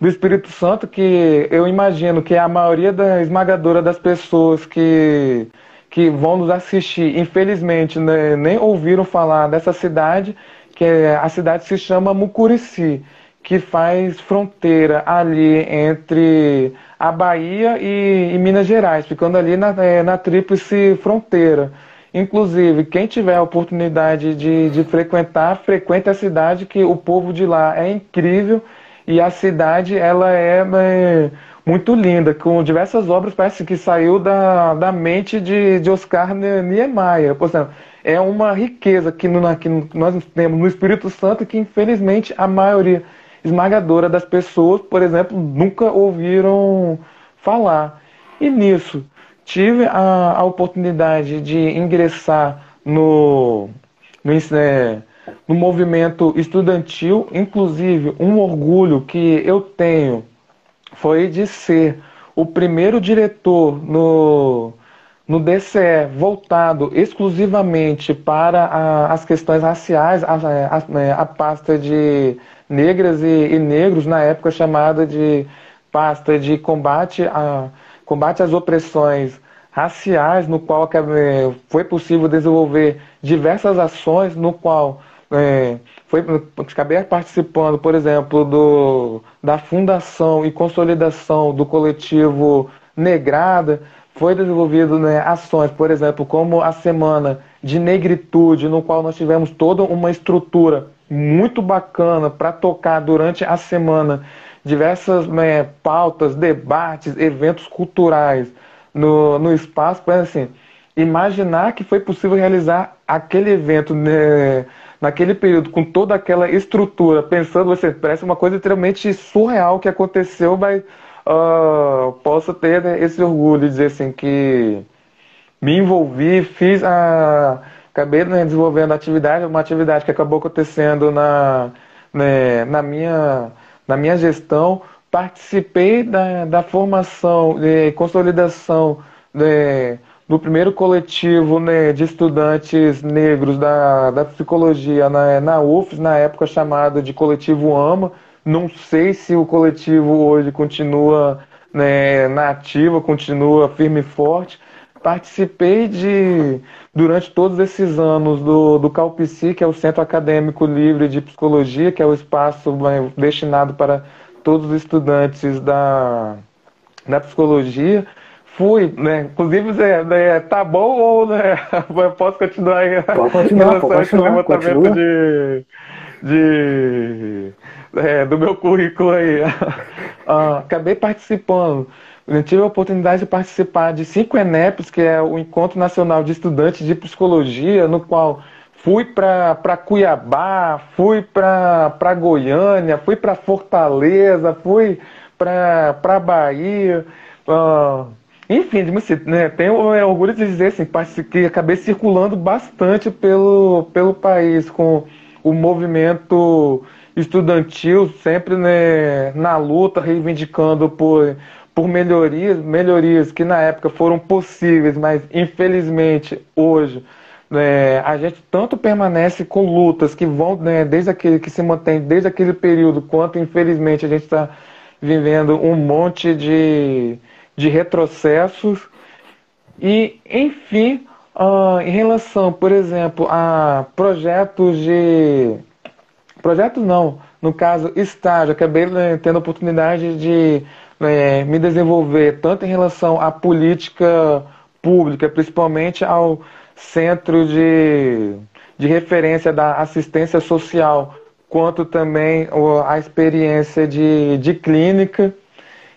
[SPEAKER 2] do Espírito Santo, que eu imagino que a maioria da esmagadora das pessoas que, que vão nos assistir, infelizmente, né, nem ouviram falar dessa cidade, que é, a cidade se chama Mucurici, que faz fronteira ali entre a Bahia e, e Minas Gerais, ficando ali na, é, na tríplice fronteira. Inclusive, quem tiver a oportunidade de, de frequentar, frequente a cidade, que o povo de lá é incrível e a cidade ela é, é muito linda, com diversas obras, parece que saiu da, da mente de, de Oscar Niemeyer. Por exemplo, é uma riqueza que, no, que nós temos no Espírito Santo que, infelizmente, a maioria esmagadora das pessoas, por exemplo, nunca ouviram falar. E nisso, tive a, a oportunidade de ingressar no, no, é, no movimento estudantil, inclusive um orgulho que eu tenho foi de ser o primeiro diretor no, no DCE voltado exclusivamente para a, as questões raciais, a, a, a, pasta de negras e, e negros, na época chamada de pasta de combate a combate às opressões raciais, no qual é, foi possível desenvolver diversas ações, no qual é, foi, acabei participando, por exemplo, do, da fundação e consolidação do coletivo Negrada, foi desenvolvido né, ações, por exemplo, como a Semana de Negritude, no qual nós tivemos toda uma estrutura muito bacana para tocar durante a semana diversas né, pautas, debates, eventos culturais no, no espaço, para assim, imaginar que foi possível realizar aquele evento né, naquele período, com toda aquela estrutura, pensando, você parece uma coisa extremamente surreal que aconteceu, mas uh, posso ter né, esse orgulho de dizer assim que me envolvi, fiz a. Acabei né, desenvolvendo atividade, uma atividade que acabou acontecendo na, né, na minha na minha gestão, participei da, da formação e consolidação né, do primeiro coletivo né, de estudantes negros da, da psicologia na, na UFES, na época chamado de Coletivo AMA. Não sei se o coletivo hoje continua né, na ativa, continua firme e forte. Participei de, durante todos esses anos do, do CalPsi, que é o Centro Acadêmico Livre de Psicologia, que é o espaço né, destinado para todos os estudantes da, da psicologia. Fui, né? Inclusive, Zé, né, tá bom ou né? posso continuar aí?
[SPEAKER 1] Pode continuar, pode continuar, levantamento continua.
[SPEAKER 2] de, de é, do meu currículo aí. ah, acabei participando eu tive a oportunidade de participar de cinco ENEPs, que é o Encontro Nacional de Estudantes de Psicologia, no qual fui para Cuiabá, fui para Goiânia, fui para Fortaleza, fui para Bahia. Uh, enfim, né, tenho é, orgulho de dizer assim, que acabei circulando bastante pelo, pelo país com o movimento estudantil, sempre né, na luta, reivindicando por por melhorias, melhorias que na época foram possíveis, mas infelizmente hoje né, a gente tanto permanece com lutas que vão né, desde aquele que se mantém desde aquele período, quanto infelizmente a gente está vivendo um monte de, de retrocessos e, enfim, uh, em relação, por exemplo, a projetos de. Projetos não, no caso, estágio, acabei né, tendo a oportunidade de né, me desenvolver tanto em relação à política pública, principalmente ao centro de, de referência da assistência social, quanto também a experiência de, de clínica.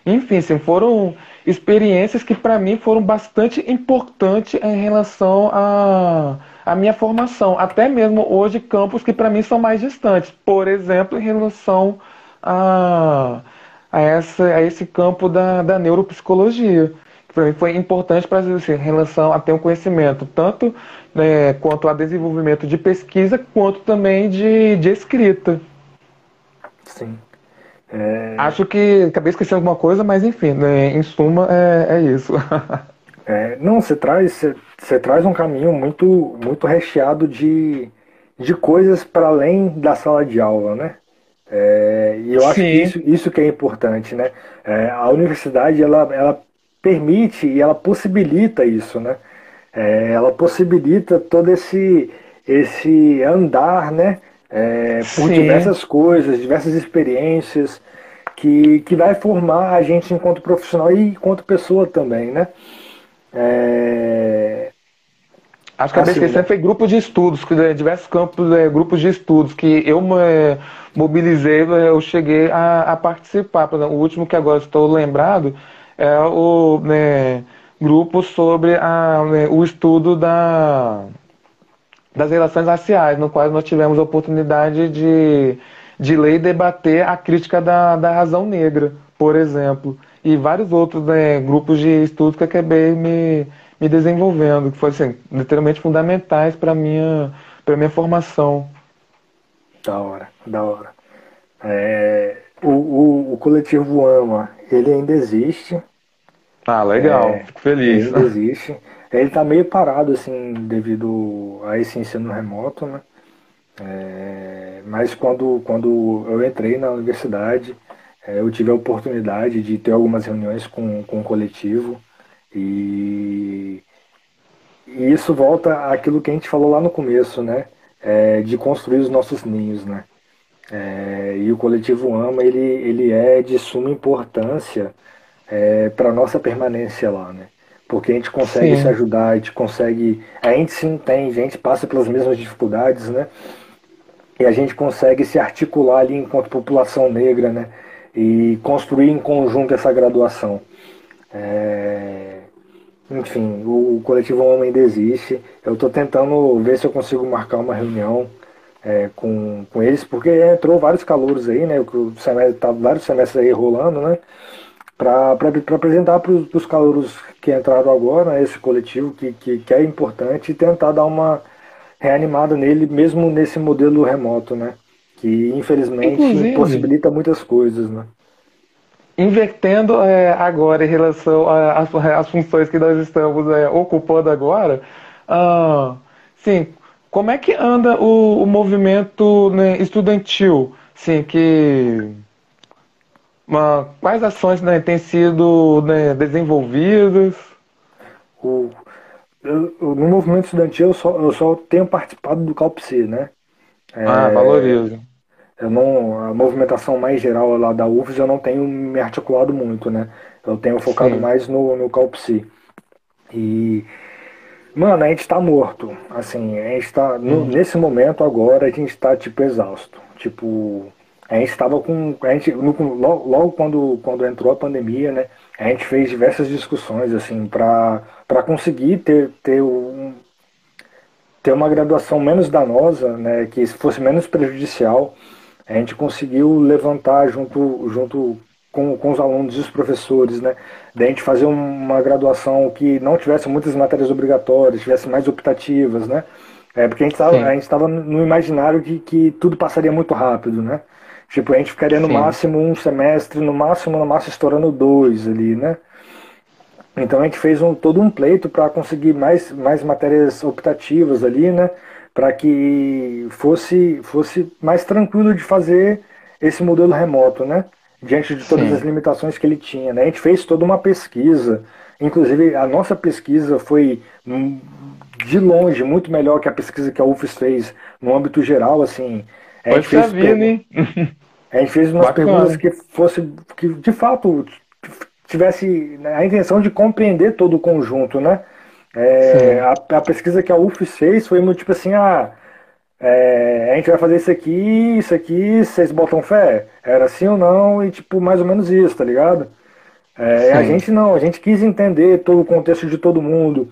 [SPEAKER 2] Enfim, sim, foram experiências que para mim foram bastante importantes em relação à a, a, minha formação. Até mesmo hoje, campos que para mim são mais distantes. Por exemplo, em relação a, a, essa, a esse campo da, da neuropsicologia. Que para mim foi importante para assim, em relação a ter um conhecimento, tanto né, quanto a desenvolvimento de pesquisa, quanto também de, de escrita.
[SPEAKER 1] Sim.
[SPEAKER 2] É... Acho que acabei esquecendo alguma coisa, mas enfim, né, em suma é, é isso.
[SPEAKER 1] é, não, você traz, você, traz um caminho muito, muito recheado de, de coisas para além da sala de aula, né? É, e eu acho Sim. que isso, isso que é importante, né? É, a universidade ela, ela permite e ela possibilita isso, né? É, ela possibilita todo esse, esse andar, né? É, por Sim. diversas coisas, diversas experiências, que, que vai formar a gente enquanto profissional e enquanto pessoa também, né? É...
[SPEAKER 2] Acho que a assim, BCC né? foi grupo de estudos, diversos campos, é, grupos de estudos que eu é, mobilizei, é, eu cheguei a, a participar. Exemplo, o último que agora estou lembrado é o né, grupo sobre a, né, o estudo da das relações raciais, no qual nós tivemos a oportunidade de, de ler e debater a crítica da, da razão negra, por exemplo, e vários outros né, grupos de estudos que acabei me, me desenvolvendo, que foram assim, literalmente fundamentais para a minha, minha formação.
[SPEAKER 1] Da hora, da hora. É, o, o, o coletivo AMA, ele ainda existe.
[SPEAKER 2] Ah, legal, é, fico feliz.
[SPEAKER 1] Ele ainda existe. Ele está meio parado, assim, devido a esse ensino remoto, né? É, mas quando, quando eu entrei na universidade, é, eu tive a oportunidade de ter algumas reuniões com, com o coletivo e, e isso volta àquilo que a gente falou lá no começo, né? É, de construir os nossos ninhos, né? É, e o coletivo AMA, ele, ele é de suma importância é, para a nossa permanência lá, né? Porque a gente consegue Sim. se ajudar, a gente consegue. A gente se entende, a gente passa pelas mesmas dificuldades, né? E a gente consegue se articular ali enquanto população negra, né? E construir em conjunto essa graduação. É... Enfim, o, coletivo Homem ainda existe. Eu estou tentando ver se eu consigo marcar uma reunião é, com, com eles, porque entrou vários calouros aí, né? O semestre, tá vários semestres aí rolando, né? Para apresentar para os calouros que entraram agora, né, esse coletivo que, que, que, é importante, e tentar dar uma reanimada nele, mesmo nesse modelo remoto, né? Que infelizmente Inclusive, impossibilita muitas coisas, né?
[SPEAKER 2] Invertendo é, agora em relação às funções que nós estamos é, ocupando agora, ah, sim, como é que anda o, o movimento né, estudantil? Sim, que uma, quais ações né, têm sido né, desenvolvidas?
[SPEAKER 1] O, eu, no movimento estudantil eu só, eu só tenho participado do CalPC, né?
[SPEAKER 2] É, ah, valorizo.
[SPEAKER 1] Eu não, a movimentação mais geral lá da UFES eu não tenho me articulado muito, né? Eu tenho focado Sim. mais no, no CalPC. E, mano, a gente tá morto. Assim, a gente tá, no, hum. nesse momento agora, a gente tá, tipo, exausto. Tipo, a gente estava com. A gente, no, logo, logo, quando, quando entrou a pandemia, né, a gente fez diversas discussões assim, para conseguir ter, ter, um, ter uma graduação menos danosa, né, que fosse menos prejudicial. A gente conseguiu levantar junto, junto com, com os alunos e os professores, né, da gente fazer uma graduação que não tivesse muitas matérias obrigatórias, tivesse mais optativas, né? É, porque a gente estava no imaginário de que tudo passaria muito rápido, né? Tipo, a gente ficaria no Sim. máximo um semestre, no máximo, no máximo estourando dois ali, né? Então a gente fez um, todo um pleito para conseguir mais, mais matérias optativas ali, né? Para que fosse, fosse mais tranquilo de fazer esse modelo remoto, né? diante de todas Sim. as limitações que ele tinha. Né? A gente fez toda uma pesquisa, inclusive a nossa pesquisa foi hum, de longe muito melhor que a pesquisa que a UFES fez no âmbito geral, assim.
[SPEAKER 2] A gente, fez, vir,
[SPEAKER 1] a gente fez umas Bacana. perguntas que fosse que de fato tivesse a intenção de compreender todo o conjunto, né? É, a, a, pesquisa que a UFES fez foi muito tipo assim, ah, é, a gente vai fazer isso aqui, isso aqui, vocês botam fé? Era assim ou não? E tipo, mais ou menos isso, tá ligado? É, a gente não, a gente quis entender todo o contexto de todo mundo,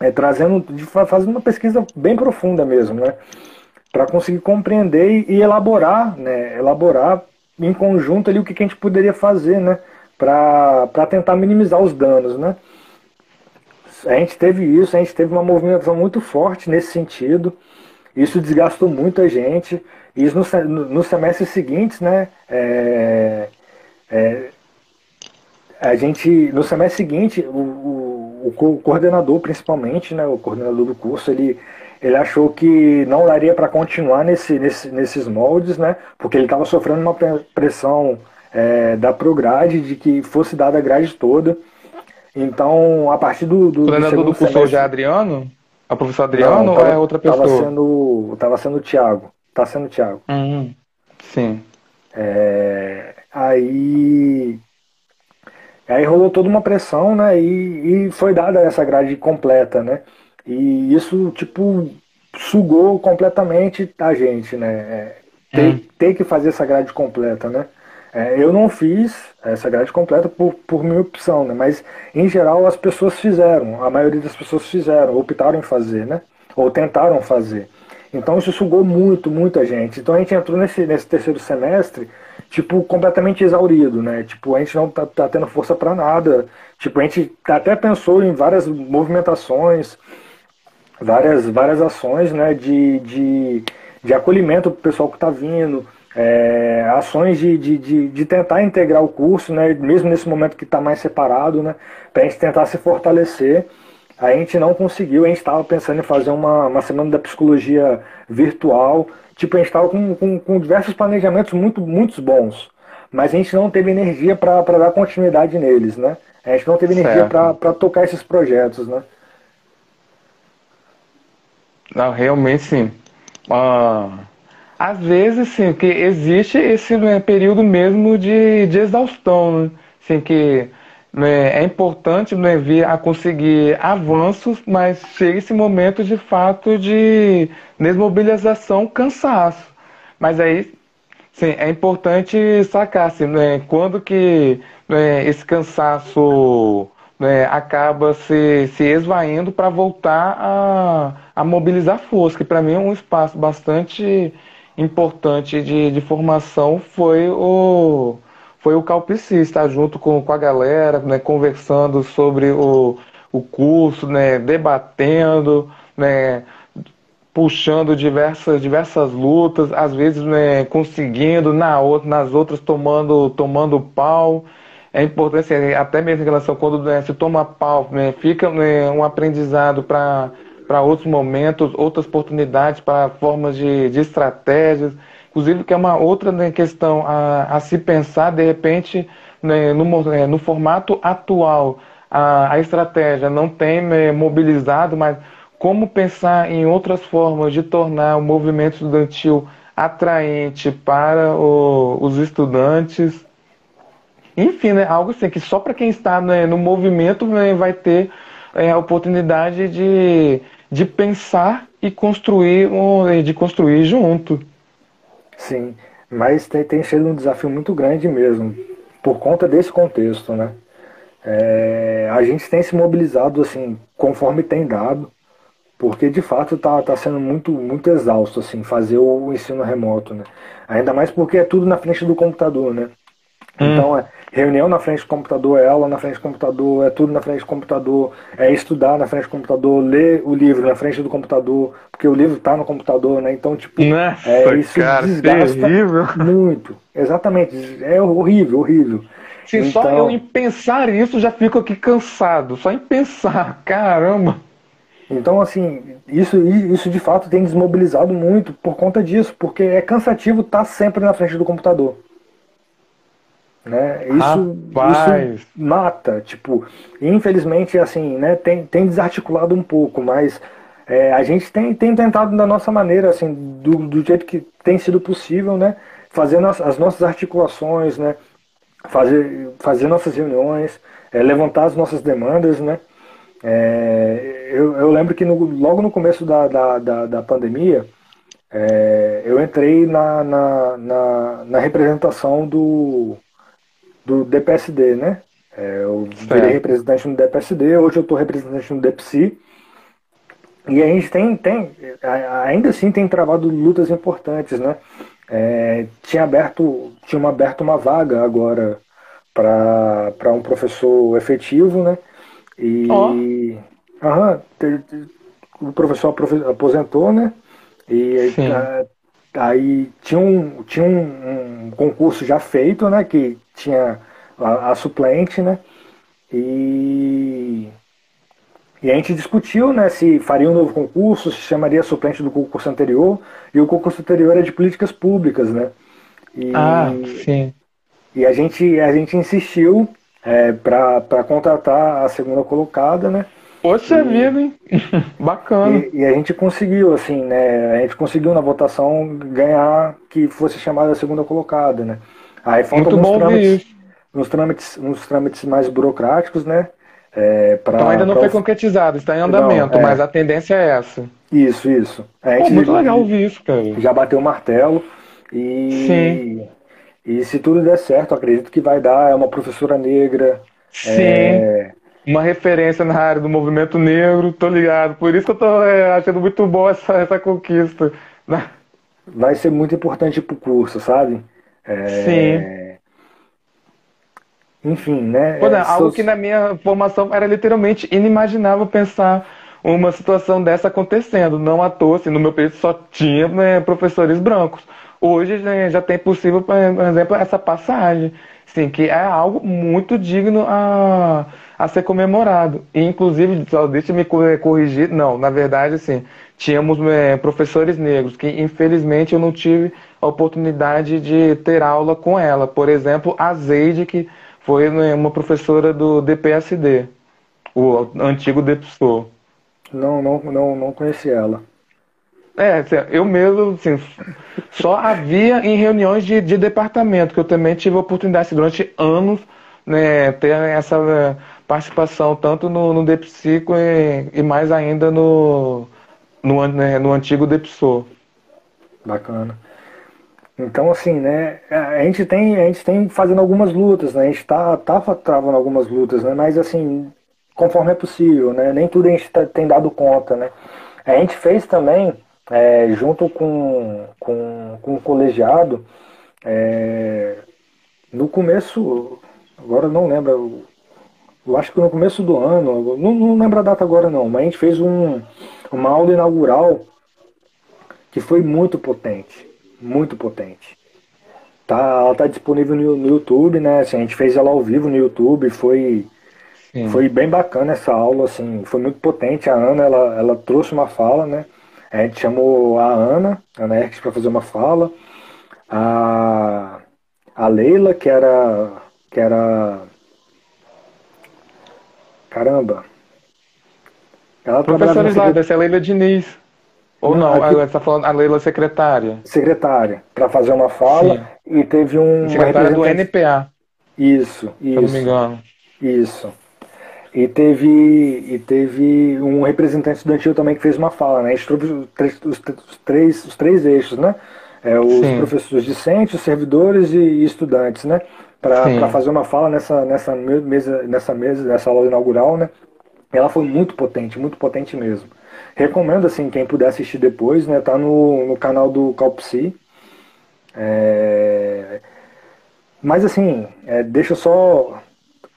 [SPEAKER 1] é, trazendo, fazendo uma pesquisa bem profunda mesmo, né? Para conseguir compreender e, elaborar, né? Elaborar em conjunto ali o que, que a gente poderia fazer, né? Para tentar minimizar os danos, né? A gente teve isso, a gente teve uma movimentação muito forte nesse sentido. Isso desgastou muito a gente. Isso nos no semestres seguintes, né? É, é, a gente, no semestre seguinte, o, o, o, coordenador, principalmente, né, o coordenador do curso, ele, ele achou que não daria para continuar nesse, nesse, nesses moldes, né, porque ele estava sofrendo uma pressão é, da Prograde de que fosse dada a grade toda. Então, a partir do. do
[SPEAKER 2] o coordenador do, do curso é Adriano? É o professor Adriano não, tava, ou é outra pessoa?
[SPEAKER 1] Estava sendo, tava sendo o Thiago. Tá sendo o Thiago.
[SPEAKER 2] Uhum. Sim.
[SPEAKER 1] É, aí Aí rolou toda uma pressão, né? E, e foi dada essa grade completa, né? E isso, tipo, sugou completamente a gente, né? É, ter, hum. ter que fazer essa grade completa, né? É, eu não fiz essa grade completa por, por minha opção, né? Mas, em geral, as pessoas fizeram. A maioria das pessoas fizeram, optaram em fazer, né? Ou tentaram fazer. Então, isso sugou muito, muita gente. Então, a gente entrou nesse, nesse terceiro semestre tipo, completamente exaurido, né? Tipo, a gente não tá, tá tendo força para nada. Tipo, a gente até pensou em várias movimentações, várias, várias ações, né? De, de, de acolhimento pro pessoal que tá vindo, é, ações de, de, de, de, tentar integrar o curso, né? Mesmo nesse momento que está mais separado, né? Pra gente tentar se fortalecer. A gente não conseguiu, a gente estava pensando em fazer uma, uma semana da psicologia virtual, Tipo, a gente estava com, com, com, diversos planejamentos muito, muito bons, mas a gente não teve energia para dar continuidade neles, né? A gente não teve energia para tocar esses projetos, né?
[SPEAKER 2] Não, realmente sim. Ah, às vezes, sim, que existe esse né, período mesmo de, de exaustão, né? Assim, que né, é importante né, vir a conseguir avanços, mas chega esse momento de fato de desmobilização, cansaço. Mas aí, sim, é importante sacar assim, né, quando que né, esse cansaço né, acaba se, se esvaindo para voltar a, a mobilizar força, que para mim é um espaço bastante importante de, de formação, foi o foi o Calpici, estar junto com, com a galera, né, conversando sobre o, o curso, né, debatendo, né, puxando diversas, diversas lutas, às vezes né, conseguindo, na outra, nas outras tomando, tomando pau. É importante, assim, até mesmo em relação quando né, se toma pau, né, fica né, um aprendizado para outros momentos, outras oportunidades para formas de, de estratégias. Inclusive, que é uma outra né, questão a, a, se pensar, de repente, né, no, é, no, formato atual, a, a estratégia não tem né, mobilizado, mas como pensar em outras formas de tornar o movimento estudantil atraente para o, os estudantes. Enfim, né, algo assim que só para quem está né, no movimento né, vai ter é, a oportunidade de, de pensar e construir, de construir junto.
[SPEAKER 1] Sim, mas tem, tem sido um desafio muito grande mesmo, por conta desse contexto, né? É, a gente tem se mobilizado assim, conforme tem dado, porque de fato está tá sendo muito, muito exausto assim, fazer o ensino remoto, né? Ainda mais porque é tudo na frente do computador, né? Hum. Então, é reunião na frente do computador, é aula na frente do computador, é tudo na frente do computador, é estudar na frente do computador, ler o livro na frente do computador, porque o livro está no computador, né? Então, tipo,
[SPEAKER 2] Nossa, é, isso cara, desgasta terrível.
[SPEAKER 1] muito. Exatamente, é horrível, horrível.
[SPEAKER 2] Sim, então... só eu em pensar isso já fico aqui cansado, só em pensar, caramba.
[SPEAKER 1] Então, assim, isso, isso de fato tem desmobilizado muito por conta disso, porque é cansativo estar sempre na frente do computador. Né? Isso, isso mata, tipo, infelizmente assim, né, tem, tem desarticulado um pouco, mas é, a gente tem, tem tentado da nossa maneira, assim, do, do jeito que tem sido possível, né, fazendo as, as nossas articulações, né, fazer, fazer nossas reuniões, é, levantar as nossas demandas, né. É, eu, eu lembro que no, logo no começo da, da, da, da pandemia, é, eu entrei na, na, na, na, representação do, do DPSD, né? É, eu virei representante no DPSD, hoje eu estou representante no DPSI. E a gente tem, tem, ainda assim tem travado lutas importantes, né? É, tinha aberto, tinha aberto uma vaga agora para um professor efetivo, né? E oh. aham, o professor aposentou, né? E aí tinha, um, tinha um, um, concurso já feito, né? Que tinha a, a suplente, né? E, e a gente discutiu né, se faria um novo concurso, se chamaria suplente do concurso anterior, e o concurso anterior era de políticas públicas, né?
[SPEAKER 2] E, ah, sim.
[SPEAKER 1] E a gente, a gente insistiu é, para contratar a segunda colocada, né?
[SPEAKER 2] Poxa e, vida, hein? Bacana.
[SPEAKER 1] E, e, a gente conseguiu, assim, né? A gente conseguiu na votação ganhar que fosse chamada a segunda colocada, né? Aí faltam
[SPEAKER 2] Muito bom
[SPEAKER 1] trâmites. Uns trâmites, uns trâmites mais burocráticos, né?
[SPEAKER 2] É, pra, então ainda não foi concretizado, está em andamento, não, é... mas a tendência é essa.
[SPEAKER 1] Isso, isso.
[SPEAKER 2] A gente Pô, muito legal ouvir isso, cara.
[SPEAKER 1] Já bateu o martelo e. Sim. E se tudo der certo, acredito que vai dar. É uma professora negra.
[SPEAKER 2] Sim. É... Uma referência na área do movimento negro, tô ligado. Por isso que eu tô é, achando muito bom essa, essa conquista.
[SPEAKER 1] Vai ser muito importante pro curso, sabe?
[SPEAKER 2] É... Sim.
[SPEAKER 1] Enfim, né?
[SPEAKER 2] Pô, é, algo que na minha formação era literalmente inimaginável pensar uma situação dessa acontecendo. Não à toa, assim, no meu período só tinha né, professores brancos. Hoje né, já tem possível, por exemplo, essa passagem, sim, que é algo muito digno a, a ser comemorado. E, inclusive, só deixa me corrigir, não, na verdade, assim, tínhamos é, professores negros que, infelizmente, eu não tive a oportunidade de ter aula com ela. Por exemplo, a Zeide, que foi né, uma professora do DPSD, o antigo DEPSO.
[SPEAKER 1] Não, não, não, não conheci ela.
[SPEAKER 2] É, assim, eu mesmo, assim, só havia em reuniões de, de departamento, que eu também tive a oportunidade durante anos né, ter essa participação tanto no, no DEPSICO e, e mais ainda no, no, né, no antigo DEPSO.
[SPEAKER 1] Bacana. Então, assim, né, a gente tem, a gente tem fazendo algumas lutas, né, a gente tá, tá travando algumas lutas, né, mas, assim, conforme é possível, né, nem tudo a gente tá, tem dado conta, né. A gente fez também, é, junto com, com, com o colegiado, é, no começo, agora não lembro, eu acho que no começo do ano, não, não lembro a data agora não, mas a gente fez um, uma aula inaugural que foi muito potente muito potente. Tá, ela tá disponível no, no YouTube, né? Assim, a gente fez ela ao vivo no YouTube, foi foi bem bacana essa aula, assim, foi muito potente. A Ana, ela, ela trouxe uma fala, né? A gente chamou a Ana, a Ana Erques, para fazer uma fala. A, a Leila, que era. que era. Caramba.
[SPEAKER 2] Ela Professores lá, dessa é a Leila Diniz. Ou não, aqui, você está falando a Leila secretária.
[SPEAKER 1] Secretária, para fazer uma fala Sim. e teve um.
[SPEAKER 2] Secretária do NPA.
[SPEAKER 1] Isso, isso. Se
[SPEAKER 2] não me engano.
[SPEAKER 1] Isso. E teve, e teve um representante estudantil também que fez uma fala, né? Os três, os, três, os três eixos, né? É, os Sim. professores discentes, os servidores e, e estudantes, né? Para fazer uma fala nessa, nessa mesa, nessa mesa, nessa aula inaugural, né? Ela foi muito potente, muito potente mesmo. Recomendo, assim, quem puder assistir depois, né? Tá no, no canal do Calpsi. É... Mas, assim, é, deixa eu só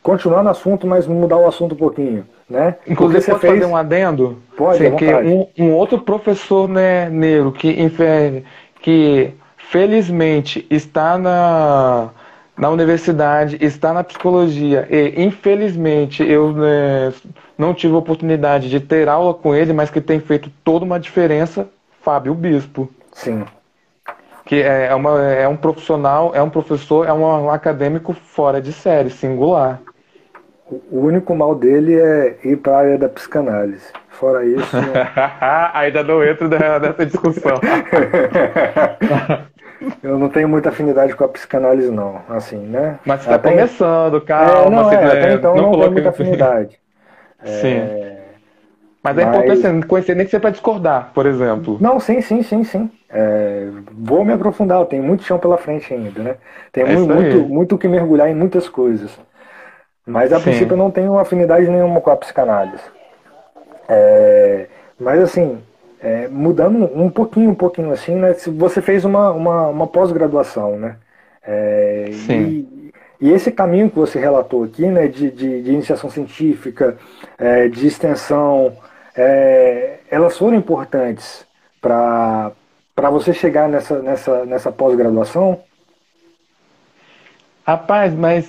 [SPEAKER 1] continuar no assunto, mas mudar o assunto um pouquinho, né?
[SPEAKER 2] Inclusive, você pode fez... fazer um adendo?
[SPEAKER 1] Pode, Sim,
[SPEAKER 2] que um, um, outro professor né, negro que, que felizmente está na na universidade, está na psicologia e infelizmente eu né, não tive a oportunidade de ter aula com ele, mas que tem feito toda uma diferença, Fábio Bispo.
[SPEAKER 1] Sim.
[SPEAKER 2] que é, é, uma, é um profissional, é um professor, é um acadêmico fora de série, singular.
[SPEAKER 1] O único mal dele é ir para a área da psicanálise. Fora isso.
[SPEAKER 2] Ainda não entro nessa discussão.
[SPEAKER 1] Eu não tenho muita afinidade com a psicanálise, não. Assim, né?
[SPEAKER 2] Mas você está começando, calma. É,
[SPEAKER 1] não, é, até então não, não tenho muita afinidade.
[SPEAKER 2] Sim. É... Mas é importante você conhecer nem que você para discordar, por exemplo.
[SPEAKER 1] Não, sim, sim, sim, sim. É, vou me aprofundar, eu tenho muito chão pela frente ainda, né? Tem é muito, muito, muito que mergulhar em muitas coisas. Mas a sim. princípio eu não tenho afinidade nenhuma com a psicanálise. É, mas assim, é, mudando um pouquinho, um pouquinho assim, né? Você fez uma, uma, uma pós-graduação, né? É, sim. E, e esse caminho que você relatou aqui, né, de, de, de iniciação científica, é, de extensão, é, elas foram importantes para você chegar nessa, nessa, nessa pós-graduação?
[SPEAKER 2] Rapaz, mas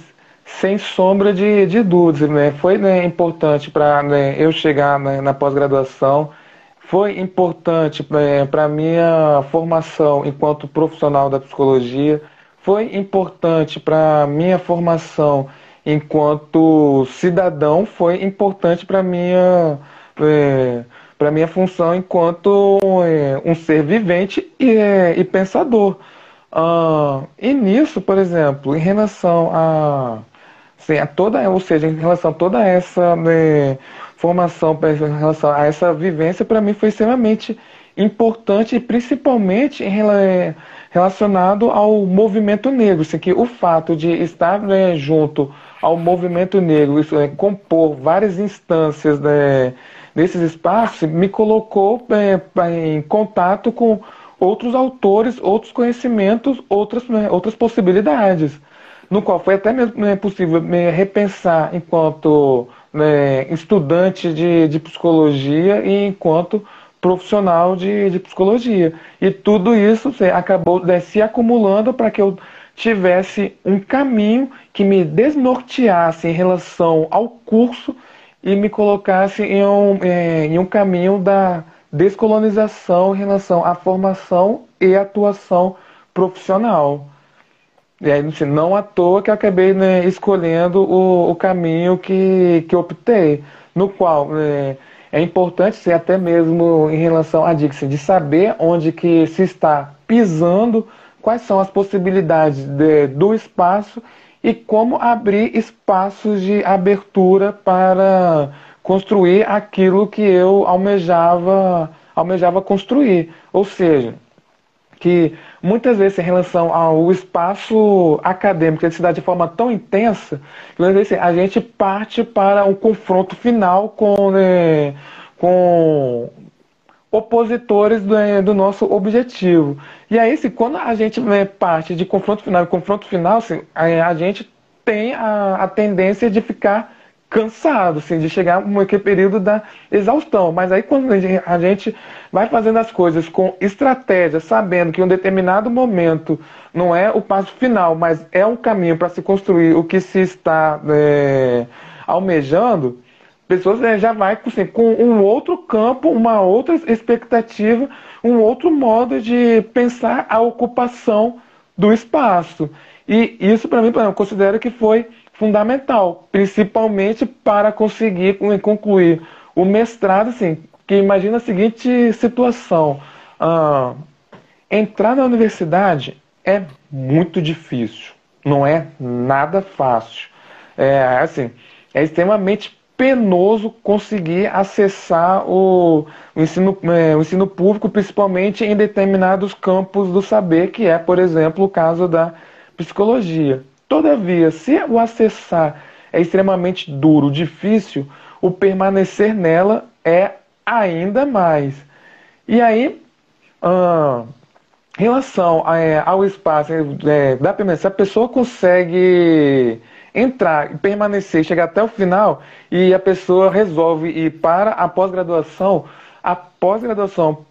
[SPEAKER 2] sem sombra de, de dúvidas, né? Foi né, importante para né, eu chegar né, na pós-graduação, foi importante né, para minha formação enquanto profissional da psicologia, foi importante para minha formação enquanto cidadão, foi importante para a minha é, para minha função enquanto é, um ser vivente e, é, e pensador. Ah, e nisso, por exemplo, em relação a, a toda, ou seja, em relação a toda essa né, formação, em relação a essa vivência, para mim foi extremamente importante principalmente em, relacionado ao movimento negro, assim, que o fato de estar né, junto ao movimento negro, isso é, compor várias instâncias né, nesses espaços, me colocou é, em contato com outros autores, outros conhecimentos, outras, né, outras possibilidades, no qual foi até mesmo né, possível me repensar enquanto né, estudante de, de psicologia e enquanto profissional de, de psicologia. E tudo isso acabou né, se acumulando para que eu tivesse um caminho que me desnorteasse em relação ao curso e me colocasse em um, é, em um caminho da descolonização em relação à formação e atuação profissional. E aí, assim, não à toa que eu acabei né, escolhendo o, o, caminho que, que optei, no qual né, é importante ser até mesmo em relação à Dixon, de saber onde que se está pisando, quais são as possibilidades de, do espaço e como abrir espaços de abertura para construir aquilo que eu almejava, almejava construir. Ou seja, que muitas vezes em relação ao espaço acadêmico ele se dá de forma tão intensa que vezes, a gente parte para um confronto final com, né, com opositores do, do, nosso objetivo. E aí, se quando a gente né, parte de confronto final e confronto final, assim, a, a gente tem a, a tendência de ficar cansado, assim, de chegar naquele período da exaustão. Mas aí quando a gente vai fazendo as coisas com estratégia, sabendo que um determinado momento não é o passo final, mas é um caminho para se construir o que se está é, almejando, pessoas é, já vai assim, com um outro campo, uma outra expectativa, um outro modo de pensar a ocupação do espaço. E isso, para mim, eu considero que foi fundamental, principalmente para conseguir concluir o mestrado, assim, que imagina a seguinte situação. Ah, entrar na universidade é muito difícil, não é nada fácil. É, assim, é extremamente penoso conseguir acessar o, o ensino, é, o ensino público, principalmente em determinados campos do saber, que é, por exemplo, o caso da psicologia. Todavia, se o acessar é extremamente duro, difícil, o permanecer nela é ainda mais. E aí, ah, em relação a, é, ao espaço, é, dá para se a pessoa consegue entrar e permanecer, chegar até o final, e a pessoa resolve ir para a pós-graduação, a pós-graduação,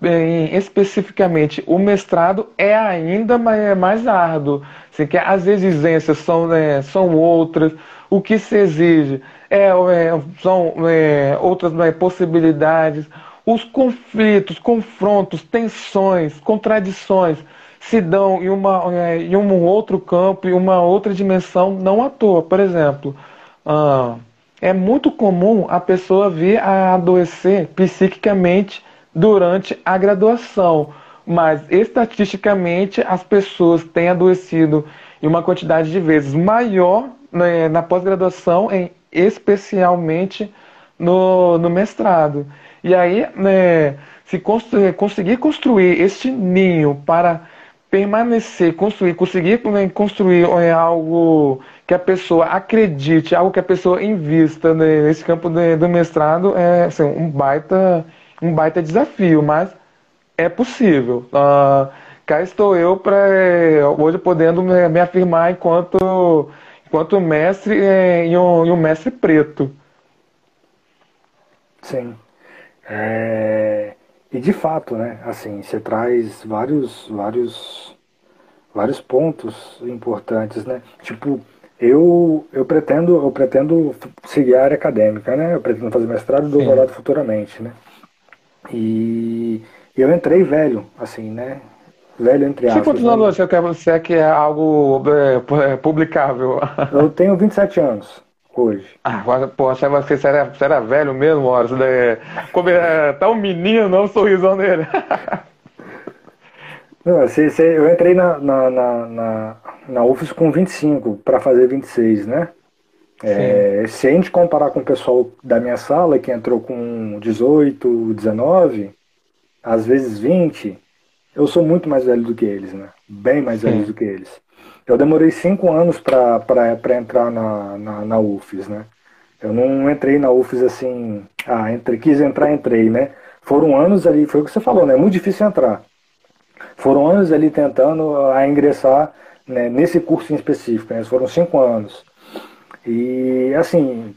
[SPEAKER 2] especificamente o mestrado, é ainda mais, mais árduo. Assim, que as exigências são, né, são outras, o que se exige é, é são é, outras né, possibilidades, os conflitos, confrontos, tensões, contradições se dão em, uma, é, em um outro campo, em uma outra dimensão, não à toa. Por exemplo, ah, é muito comum a pessoa vir a adoecer psiquicamente durante a graduação, mas estatisticamente as pessoas têm adoecido em uma quantidade de vezes maior né, na pós-graduação, especialmente no, no mestrado. E aí, né, se construir, conseguir construir este ninho para permanecer, construir, conseguir né, construir é, algo que a pessoa acredite, algo que a pessoa invista nesse campo do mestrado é assim, um baita um baita desafio, mas é possível. Uh, cá estou eu para hoje podendo me, me, afirmar enquanto enquanto mestre é, e, um, e um mestre preto.
[SPEAKER 1] Sim. É... E de fato, né? Assim, você traz vários, vários, vários pontos importantes, né? Tipo, eu, eu pretendo, eu pretendo seguir a área acadêmica, né? Eu pretendo fazer mestrado e doutorado futuramente, né? E eu entrei velho, assim, né? Velho entre aspas.
[SPEAKER 2] quantos
[SPEAKER 1] né?
[SPEAKER 2] anos você quer, você quer algo é, publicável?
[SPEAKER 1] Eu tenho 27 anos hoje.
[SPEAKER 2] Ah, pô, achava que você era, você era velho mesmo, Horus. Né? Como é, tá um menino, não um sorrisão dele.
[SPEAKER 1] Não, se, se, eu entrei na, na, na, na, na UFS com 25 para fazer 26, né? É, se a gente comparar com o pessoal da minha sala, que entrou com 18, 19, às vezes 20, eu sou muito mais velho do que eles, né? Bem mais velho do que eles. Eu demorei cinco anos para entrar na, na, na UFES, né? Eu não entrei na UFES assim, ah, entre, quis entrar, entrei, né? Foram anos ali, foi o que você falou, né? É muito difícil entrar. Foram anos ali tentando a ingressar né, nesse curso em específico, né? Foram cinco anos. E assim,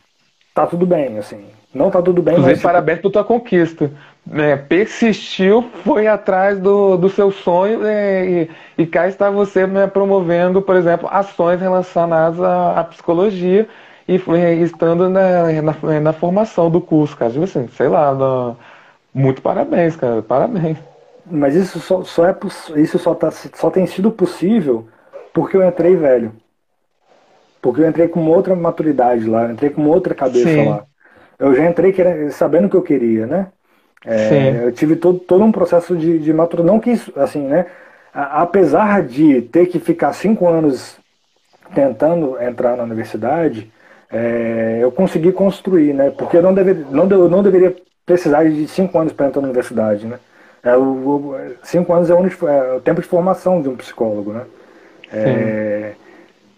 [SPEAKER 1] tá tudo bem, assim. Não tá tudo bem,
[SPEAKER 2] mas. Parabéns por tua conquista é, persistiu, foi atrás do, do seu sonho é, e, e cá está você né, promovendo, por exemplo, ações relacionadas à, à psicologia e é, estando na, na, na, formação do curso, cara. Tipo assim, sei lá, no, muito parabéns, cara, parabéns.
[SPEAKER 1] Mas isso só, só é isso só, tá, só tem sido possível porque eu entrei velho. Porque eu entrei com outra maturidade lá, eu entrei com outra cabeça Sim. lá. Eu já entrei querendo, sabendo o que eu queria, né? É, eu tive todo, todo um processo de, de maturação, não que isso, assim, né? Apesar de ter que ficar cinco anos tentando entrar na universidade, é, eu consegui construir, né? Porque eu não, deve, não, não deveria precisar de cinco anos para entrar na universidade, né? É, o, cinco anos é o, é o, tempo de formação de um psicólogo, né? É,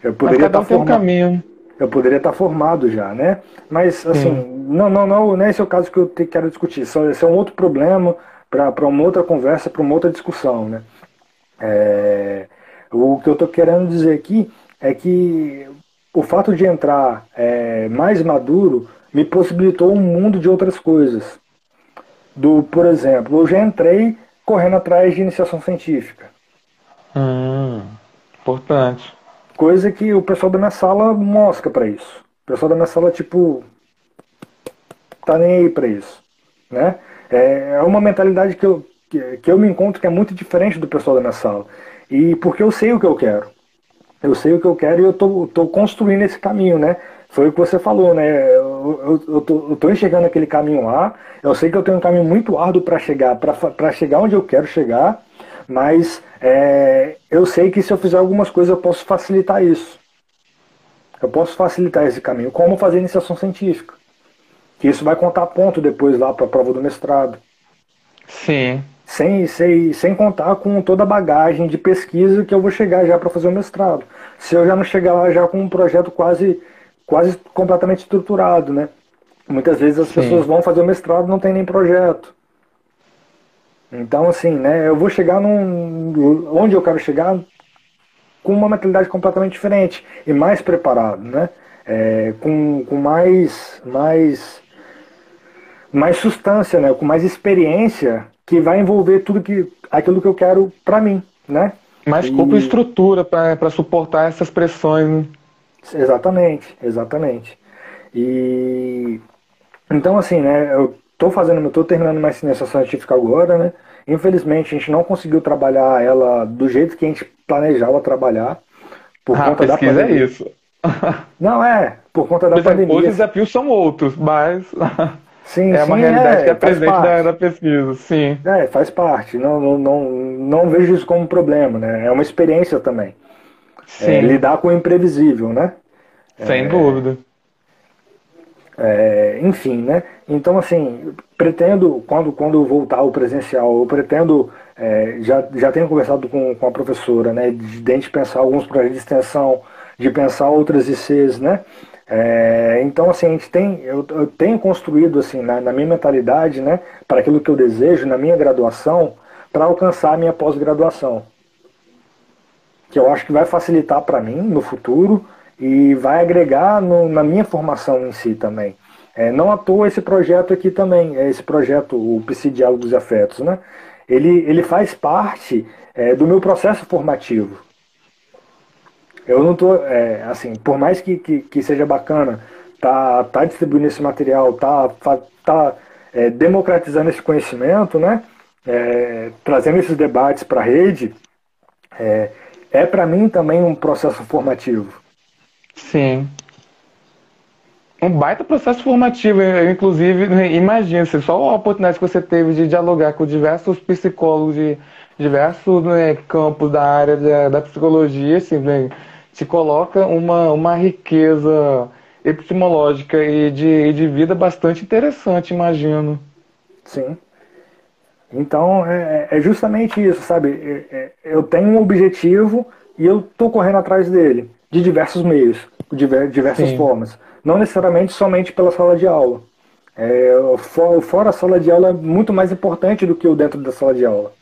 [SPEAKER 1] eu poderia estar
[SPEAKER 2] um caminho
[SPEAKER 1] eu poderia estar formado já, né? Mas, assim, Sim. não, não, não, não é esse é o caso que eu te, quero discutir. esse é um outro problema para uma outra conversa, para uma outra discussão, né? É, o que eu estou querendo dizer aqui é que o fato de entrar é, mais maduro me possibilitou um mundo de outras coisas. Do, por exemplo, eu já entrei correndo atrás de iniciação científica.
[SPEAKER 2] Hum, importante.
[SPEAKER 1] Coisa que o pessoal da minha sala mosca para isso. O pessoal da minha sala, tipo, tá nem aí pra isso. Né? É, é uma mentalidade que eu, que, eu me encontro que é muito diferente do pessoal da minha sala. E porque eu sei o que eu quero. Eu sei o que eu quero e eu tô, tô construindo esse caminho, né? Foi o que você falou, né? Eu, eu, eu, tô, eu tô enxergando aquele caminho lá. Eu sei que eu tenho um caminho muito árduo para chegar, para chegar onde eu quero chegar mas é, eu sei que se eu fizer algumas coisas eu posso facilitar isso. Eu posso facilitar esse caminho, como fazer iniciação científica. Que isso vai contar ponto depois lá para a prova do mestrado.
[SPEAKER 2] Sim.
[SPEAKER 1] Sem, sem, sem contar com toda a bagagem de pesquisa que eu vou chegar já para fazer o mestrado. Se eu já não chegar lá já com um projeto quase, quase completamente estruturado, né? Muitas vezes as Sim. pessoas vão fazer o mestrado e não tem nem projeto. Então, assim, né, eu vou chegar num, onde eu quero chegar com uma mentalidade completamente diferente e mais preparado, né? É, com, com mais, mais, mais substância, né? Com mais experiência que vai envolver tudo que, aquilo que eu quero para mim, né?
[SPEAKER 2] Mais corpo e estrutura para suportar essas pressões. Né?
[SPEAKER 1] Exatamente, exatamente. E então assim, né? Eu Estou fazendo, estou terminando mais ciência científica agora, né? Infelizmente, a gente não conseguiu trabalhar ela do jeito que a gente planejava trabalhar.
[SPEAKER 2] Por ah, conta da é pandemia. é isso.
[SPEAKER 1] Não, é, por conta da pandemia.
[SPEAKER 2] Os desafios são outros, mas
[SPEAKER 1] sim,
[SPEAKER 2] é
[SPEAKER 1] sim,
[SPEAKER 2] uma realidade é, que é presente da, da, pesquisa, sim.
[SPEAKER 1] É, faz parte. Não, não, não, não vejo isso como um problema, né? É uma experiência também. É, lidar com o imprevisível, né?
[SPEAKER 2] Sem é, dúvida.
[SPEAKER 1] É, enfim, né? Então, assim, pretendo, quando, quando voltar ao presencial, eu pretendo, é, já, já tenho conversado com, com a professora, né, de, de a gente pensar alguns projetos de extensão, de pensar outras ICs, né? É, então, assim, a gente tem, eu, eu tenho construído, assim, na, na minha mentalidade, né, para aquilo que eu desejo, na minha graduação, para alcançar a minha pós-graduação. Que eu acho que vai facilitar para mim no futuro, e vai agregar no, na minha formação em si também. É, não à toa esse projeto aqui também, é esse projeto, o PC Diálogos e Afetos, né? ele, ele faz parte é, do meu processo formativo. Eu não estou, é, assim, por mais que, que, que, seja bacana tá, tá distribuindo esse material, tá, tá é, democratizando esse conhecimento, né? É, trazendo esses debates para a rede, é para mim também um processo formativo.
[SPEAKER 2] Sim. Um baita processo formativo, eu, inclusive, imagino, só a oportunidade que você teve de dialogar com diversos psicólogos de diversos né, campos da área da, da psicologia, assim, né, te coloca uma, uma riqueza epistemológica e de, de vida bastante interessante, imagino.
[SPEAKER 1] Sim. Então, é, é justamente isso, sabe? É, é, eu tenho um objetivo e eu estou correndo atrás dele de diversos meios, de diversas Sim. formas. Não necessariamente somente pela sala de aula. É, fora a sala de aula é muito mais importante do que o dentro da sala de aula.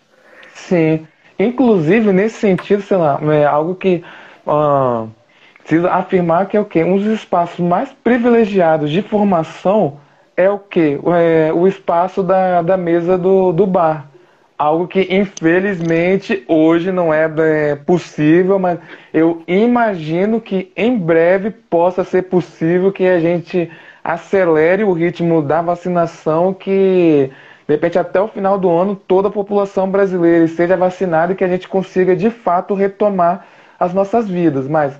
[SPEAKER 2] Sim. Inclusive, nesse sentido, sei lá, é algo que uh, precisa afirmar que é o quê? Um dos espaços mais privilegiados de formação é o quê? É, o espaço da, da mesa do, do bar algo que infelizmente hoje não é, possível, mas eu imagino que em breve possa ser possível que a gente acelere o ritmo da vacinação, que de repente até o final do ano toda a população brasileira seja vacinada e que a gente consiga de fato retomar as nossas vidas. Mas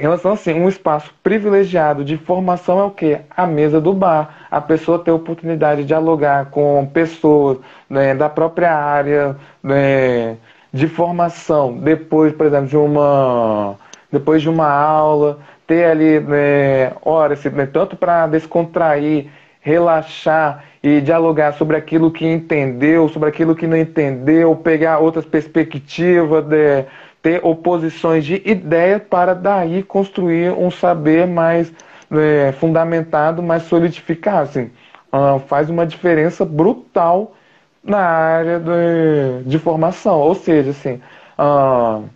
[SPEAKER 2] em relação assim, um espaço privilegiado de formação é o que? A mesa do bar. A pessoa ter a oportunidade de dialogar com pessoas né, da própria área né, de formação, depois, por exemplo, de uma, depois de uma aula, ter ali né, horas, né, tanto para descontrair, relaxar e dialogar sobre aquilo que entendeu, sobre aquilo que não entendeu, pegar outras perspectivas, de, ter oposições de ideias para daí construir um saber mais é, fundamentado, mais solidificado. Assim, uh, faz uma diferença brutal na área de, de formação. Ou seja, assim, uh,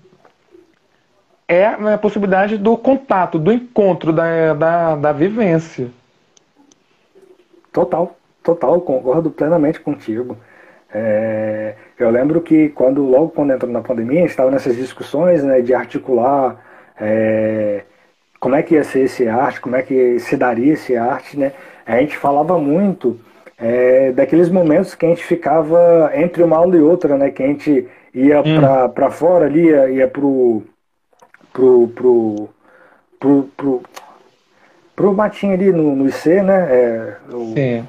[SPEAKER 2] é a possibilidade do contato, do encontro, da, da, da vivência.
[SPEAKER 1] Total, total, concordo plenamente contigo. É, eu lembro que quando logo quando entrou na pandemia, a gente estava nessas discussões né, de articular é, como é que ia ser esse arte, como é que se daria esse arte, né? A gente falava muito é, daqueles momentos que a gente ficava entre uma aula e outra, né? Que a gente ia hum. para fora ali, ia, ia pro, pro, pro, pro, pro, pro matinho ali no, no IC, né? É, o, Sim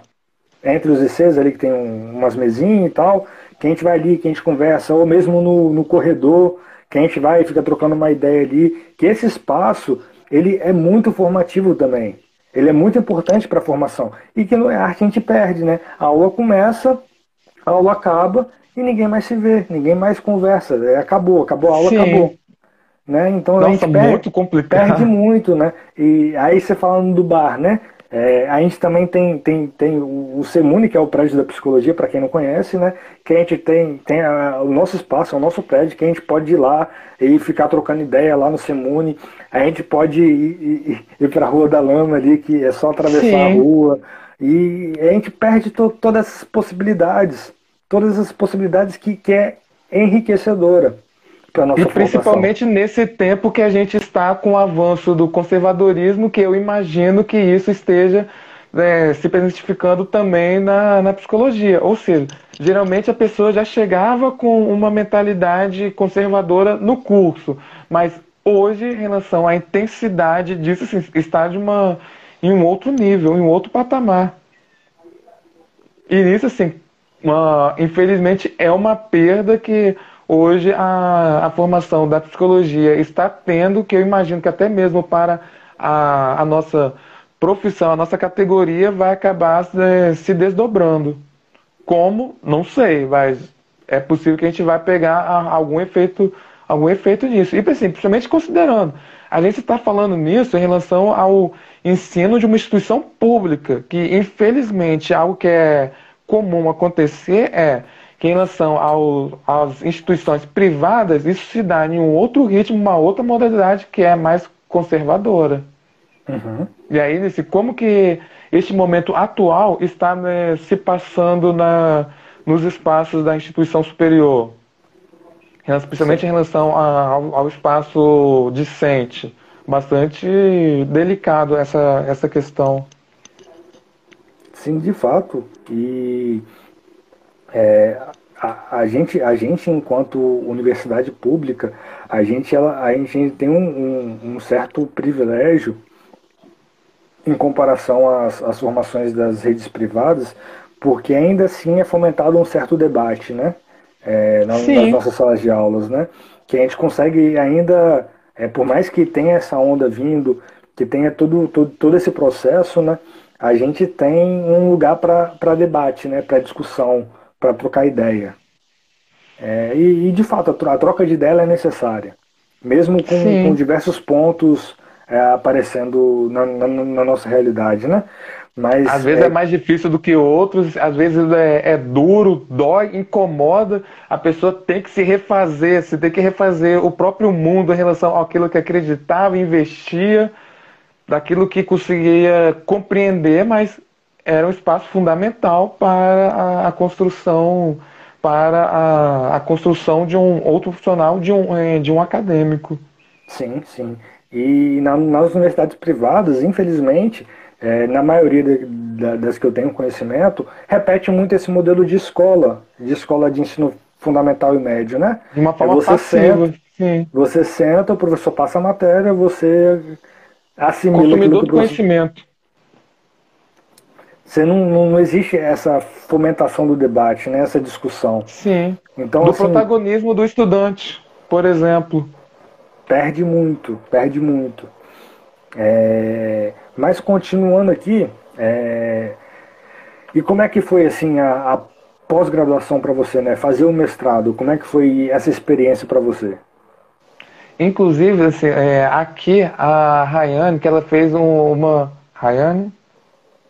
[SPEAKER 1] entre os ICs ali que tem um, umas mesinhas e tal, que a gente vai ali, que a gente conversa, ou mesmo no, no corredor, que a gente vai e fica trocando uma ideia ali, que esse espaço, ele é muito formativo também. Ele é muito importante para a formação. E que no arte a gente perde, né? A aula começa, a aula acaba e ninguém mais se vê, ninguém mais conversa. É, acabou, acabou a aula, Sim. acabou. Né? Então Nossa, a gente perde muito, perde muito, né? E aí você falando do bar, né? É, a gente também tem, tem, tem o Semune, que é o prédio da psicologia, para quem não conhece, né? Que a gente tem, tem a, o nosso espaço, é o nosso prédio, que a gente pode ir lá e ficar trocando ideia lá no Semune. A gente pode ir, ir, ir para a Rua da Lama ali, que é só atravessar Sim. a rua. E a gente perde to, todas essas possibilidades. Todas essas possibilidades que, que é enriquecedora para nossa
[SPEAKER 2] E principalmente formação. nesse tempo que a gente está com o avanço do conservadorismo, que eu imagino que isso esteja é, se presentificando também na, na psicologia. Ou seja, geralmente a pessoa já chegava com uma mentalidade conservadora no curso, mas hoje, em relação à intensidade disso, assim, está de uma, em um outro nível, em um outro patamar. E isso, assim, uma, infelizmente, é uma perda que hoje a, a formação da psicologia está tendo, que eu imagino que até mesmo para a, a nossa profissão, a nossa categoria vai acabar se, se desdobrando. Como? Não sei, mas é possível que a gente vai pegar algum efeito, algum efeito nisso. E assim, principalmente considerando, a gente está falando nisso em relação ao ensino de uma instituição pública, que infelizmente algo que é comum acontecer é que em relação ao, às instituições privadas, isso se dá em um outro ritmo, uma outra modalidade que é mais conservadora. Uhum. E aí, nesse, como que este momento atual está né, se passando na, nos espaços da instituição superior? Especialmente Sim. em relação a, ao, ao, espaço discente. Bastante delicado essa, essa questão.
[SPEAKER 1] Sim, de fato. E é, a, a, gente, a gente, enquanto universidade pública, a gente, ela, a gente tem um, um, um certo privilégio em comparação às, às formações das redes privadas, porque ainda assim é fomentado um certo debate, né? É, nas, nossas salas de aulas, né? Que a gente consegue ainda, é, por mais que tenha essa onda vindo, que tenha todo, todo, todo esse processo, né? A gente tem um lugar para debate, né? Para discussão, para trocar ideia. É, e, e, de fato, a troca de ideia é necessária, mesmo com, com diversos pontos é, aparecendo na, na, na, nossa realidade, né?
[SPEAKER 2] Mas, às vezes é... é... mais difícil do que outros, às vezes é, é, duro, dói, incomoda. A pessoa tem que se refazer, se tem que refazer o próprio mundo em relação àquilo que acreditava, investia, daquilo que conseguia compreender, mas era um espaço fundamental para a, a construção para a, a, construção de um outro profissional, de um, é, de um acadêmico.
[SPEAKER 1] Sim, sim. E na, nas universidades privadas, infelizmente, é, na maioria de, de, das que eu tenho conhecimento, repete muito esse modelo de escola, de escola de ensino fundamental e médio, né?
[SPEAKER 2] De uma forma você passiva. Senta, sim.
[SPEAKER 1] Você senta, o professor passa a matéria, você assimila
[SPEAKER 2] Consumidor do conhecimento.
[SPEAKER 1] Você não, não existe essa fomentação do debate, né? essa discussão.
[SPEAKER 2] Sim. Então, do assim, protagonismo do estudante, por exemplo
[SPEAKER 1] perde muito, perde muito. É, mas continuando aqui, é, e como é que foi assim a, a pós-graduação para você, né? Fazer o mestrado, como é que foi essa experiência para você?
[SPEAKER 2] Inclusive, assim, é, aqui a Rayane, que ela fez um, uma. Rayane?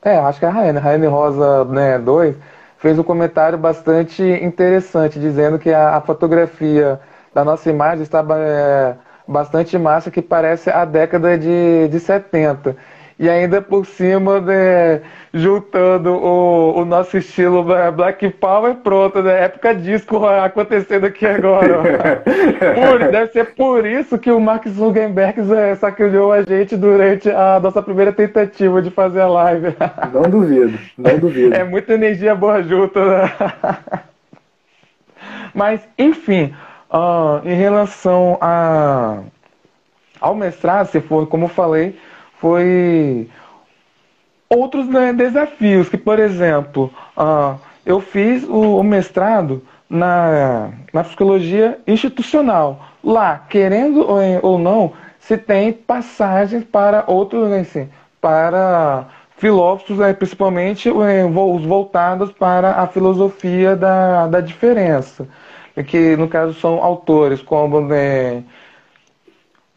[SPEAKER 2] É, acho que é a Rayane, Rayane Rosa né, 2, fez um comentário bastante interessante, dizendo que a, a fotografia da nossa imagem estava é, bastante massa que parece a década de, de 70. E ainda por cima, né, juntando o, o nosso estilo Black Power, pronto, né? Época disco acontecendo aqui agora. por, deve ser por isso que o Mark Zuckerberg é, sacaneou a gente durante a nossa primeira tentativa de fazer a live.
[SPEAKER 1] Não duvido, não duvido.
[SPEAKER 2] É muita energia boa junto, né? Mas, enfim, Uh, em relação a, ao mestrado, se for, como eu falei, foi outros né, desafios, que, por exemplo, uh, eu fiz o, o, mestrado na, na psicologia institucional. Lá, querendo ou não, se tem passagens para outros, né, assim, para filósofos, né, principalmente né, os voltados para a filosofia da, da diferença que no caso são autores como né,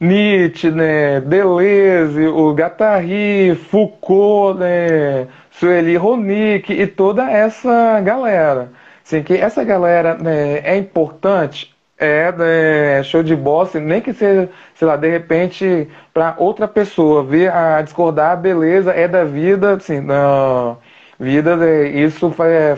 [SPEAKER 2] Nietzsche, né, Deleuze, o Guattari, Foucault, né, Sueli Ronick e toda essa galera. Assim, que essa galera né, é importante, é né, show de bola, nem que seja, sei lá, de repente, para outra pessoa ver a discordar, beleza é da vida, assim, na vida, né, isso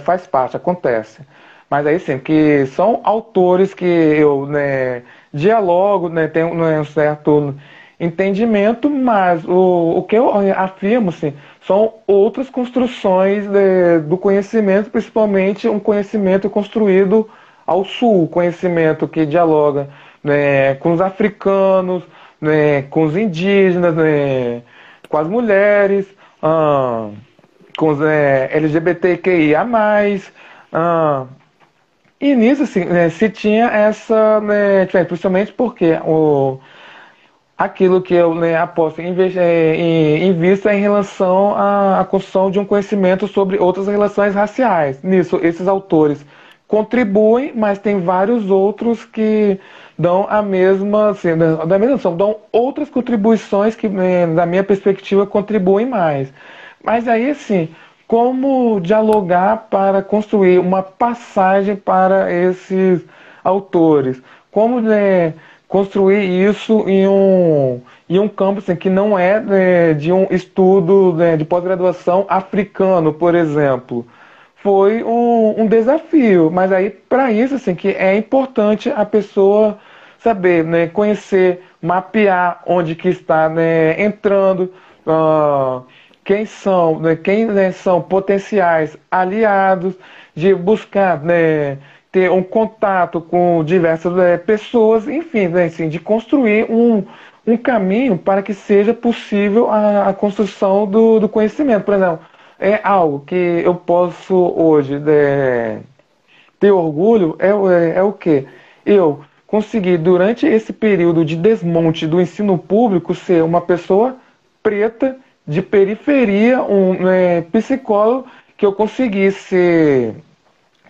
[SPEAKER 2] faz parte, acontece. Mas aí sim, que são autores que eu né, dialogo, né, tenho né, um certo entendimento, mas o, o que eu afirmo sim, são outras construções de, do conhecimento, principalmente um conhecimento construído ao sul, conhecimento que dialoga né, com os africanos, né, com os indígenas, né, com as mulheres, ah, com os é, LGBTQIA+, ah, e nisso assim, né, se tinha essa, né, principalmente porque o, aquilo que eu né, aposto em, é, em, em, em relação à, à construção de um conhecimento sobre outras relações raciais. Nisso, esses autores contribuem, mas tem vários outros que dão a mesma, assim, da mesma ação, dão outras contribuições que, né, da minha perspectiva, contribuem mais. Mas aí, assim, como dialogar para construir uma passagem para esses autores? Como né, construir isso em um, em um campo assim, que não é né, de um estudo né, de pós-graduação africano, por exemplo. Foi um, um desafio, mas aí para isso assim que é importante a pessoa saber, né, conhecer, mapear onde que está né, entrando, uh, quem são, né, quem né, são potenciais aliados, de buscar né, ter um contato com diversas é, pessoas, enfim, né, assim, de construir um, um caminho para que seja possível a, a construção do, do, conhecimento. Por exemplo, é algo que eu posso hoje né, ter orgulho, é, é, é o que? Eu consegui, durante esse período de desmonte do ensino público, ser uma pessoa preta, de periferia, um é, psicólogo, que eu consegui ser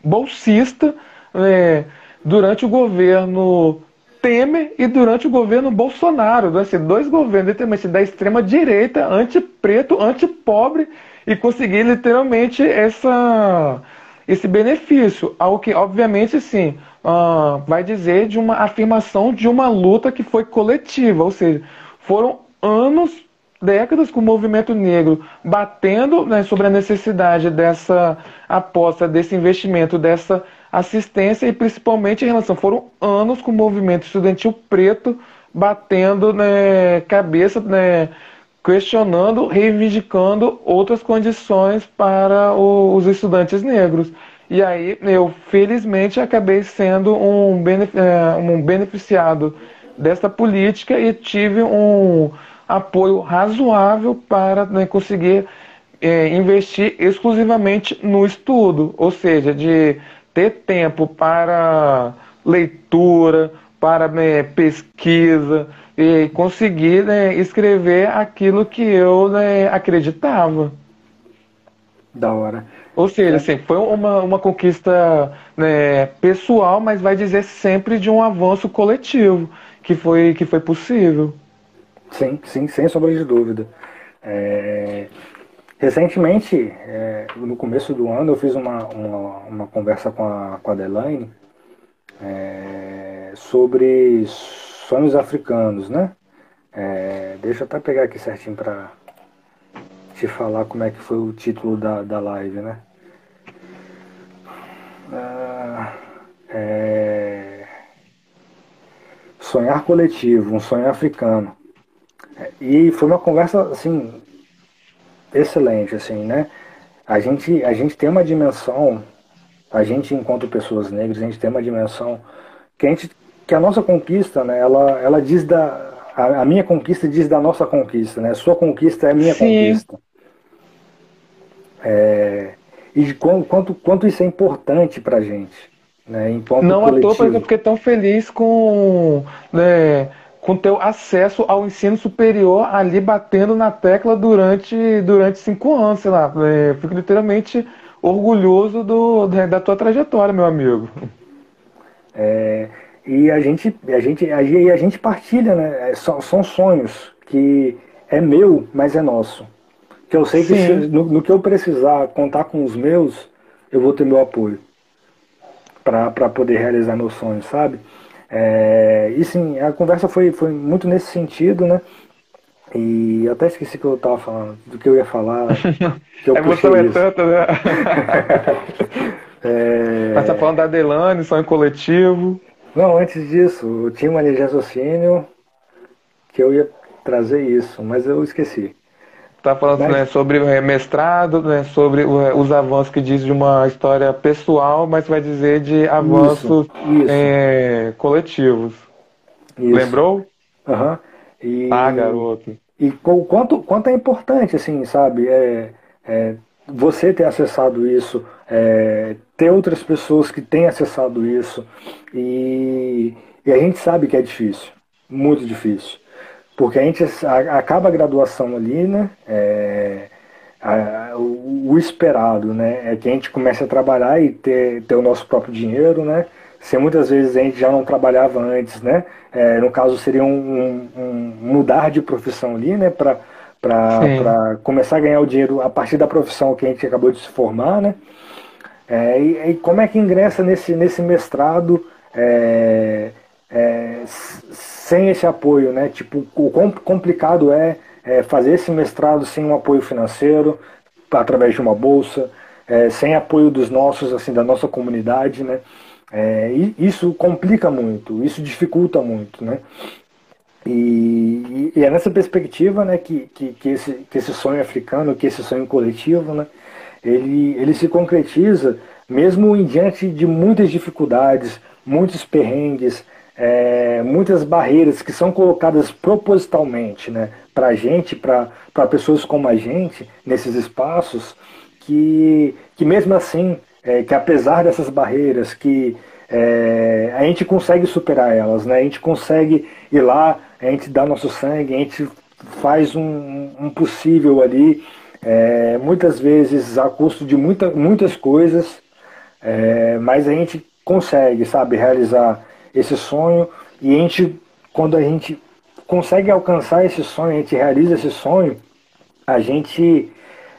[SPEAKER 2] bolsista, é, durante o governo Temer e durante o governo Bolsonaro. Assim, dois governos literalmente da extrema direita, anti-preto, anti-pobre, e conseguir literalmente essa, esse benefício. Algo que, obviamente, sim, uh, vai dizer de uma afirmação de uma luta que foi coletiva, ou seja, foram anos décadas com o movimento negro batendo né, sobre a necessidade dessa aposta, desse investimento, dessa assistência e principalmente em relação. Foram anos com o movimento estudantil preto batendo né, cabeça, né, questionando, reivindicando outras condições para o, os estudantes negros. E aí eu, felizmente, acabei sendo um, um beneficiado dessa política e tive um apoio razoável para né, conseguir é, investir exclusivamente no estudo, ou seja, de ter tempo para leitura, para né, pesquisa e conseguir né, escrever aquilo que eu né, acreditava.
[SPEAKER 1] Da hora.
[SPEAKER 2] Ou seja, assim, foi uma, uma conquista né, pessoal, mas vai dizer sempre de um avanço coletivo que foi, que foi possível.
[SPEAKER 1] Sim, sim, sem sombra de dúvida. É... Recentemente, é, no começo do ano, eu fiz uma, uma, uma conversa com a, com a Delaine é, sobre sonhos africanos, né? É, deixa eu até pegar aqui certinho para te falar como é que foi o título da, da live, né? Ah, é, sonhar coletivo, um sonho africano. E foi uma conversa, assim, excelente, assim, né? A gente, a gente tem uma dimensão, a gente, enquanto pessoas negras, a gente tem uma dimensão que a, gente, que a nossa conquista, né, ela, ela diz da. A, a minha conquista diz da nossa conquista, né? Sua conquista é a minha Sim. conquista. É, e de quanto, quanto, quanto isso é importante pra gente. Né, enquanto
[SPEAKER 2] Não coletivo. à toa, por exemplo, fiquei tão feliz com. Né, com teu acesso ao ensino superior ali batendo na tecla durante, durante cinco anos, sei lá. É, fico literalmente orgulhoso do, da tua trajetória, meu amigo.
[SPEAKER 1] É, e a gente, a gente, a, a gente partilha, né? É, são, são sonhos que é meu, mas é nosso. Que eu sei que se, no, no, que eu precisar contar com os meus, eu vou ter meu apoio para poder realizar meus sonhos, sabe? É, e sim, a conversa foi, foi muito nesse sentido, né? E até esqueci que eu estava falando, do que eu ia falar. Que eu
[SPEAKER 2] é emoção é tanta, né? é... Mas tá falando da Adelane, sonho coletivo.
[SPEAKER 1] Não, antes disso, eu tinha uma linha de raciocínio que eu ia trazer isso, mas eu esqueci.
[SPEAKER 2] Está falando mas... né, sobre é, mestrado, né, sobre é, os avanços que diz de uma história pessoal, mas vai dizer de avanços isso, isso. É, coletivos. Isso. Lembrou?
[SPEAKER 1] Uhum. E,
[SPEAKER 2] ah, garoto.
[SPEAKER 1] E o quanto, quanto é importante, assim, sabe? É, é, você ter acessado isso, é, ter outras pessoas que têm acessado isso. E, e a gente sabe que é difícil, muito difícil. Porque a gente acaba a graduação ali, né? É, a, o, o, esperado, né? É que a gente comece a trabalhar e ter, ter o nosso próprio dinheiro, né? Se muitas vezes a gente já não trabalhava antes, né? É, no caso seria um, um, um, mudar de profissão ali, né? Para para começar a ganhar o dinheiro a partir da profissão que a gente acabou de se formar, né? É, e, e, como é que ingressa nesse, nesse mestrado é, é, sem esse apoio, né? Tipo, o complicado é, é, fazer esse mestrado sem um apoio financeiro, através de uma bolsa, é, sem apoio dos nossos, assim, da nossa comunidade, né? É, isso complica muito, isso dificulta muito, né? E, e, é nessa perspectiva né, que, que, que, esse, que esse sonho africano, que esse sonho coletivo, né, ele, ele se concretiza mesmo em diante de muitas dificuldades, muitos perrengues, é, muitas barreiras que são colocadas propositalmente né, para a gente, para pessoas como a gente, nesses espaços, que, que mesmo assim, é, que apesar dessas barreiras, que é, a gente consegue superar elas, né? a gente consegue ir lá, a gente dá nosso sangue, a gente faz um, um possível ali, é, muitas vezes a custo de muita, muitas coisas, é, mas a gente consegue, sabe, realizar esse sonho e a gente, quando a gente consegue alcançar esse sonho, a gente realiza esse sonho, a gente,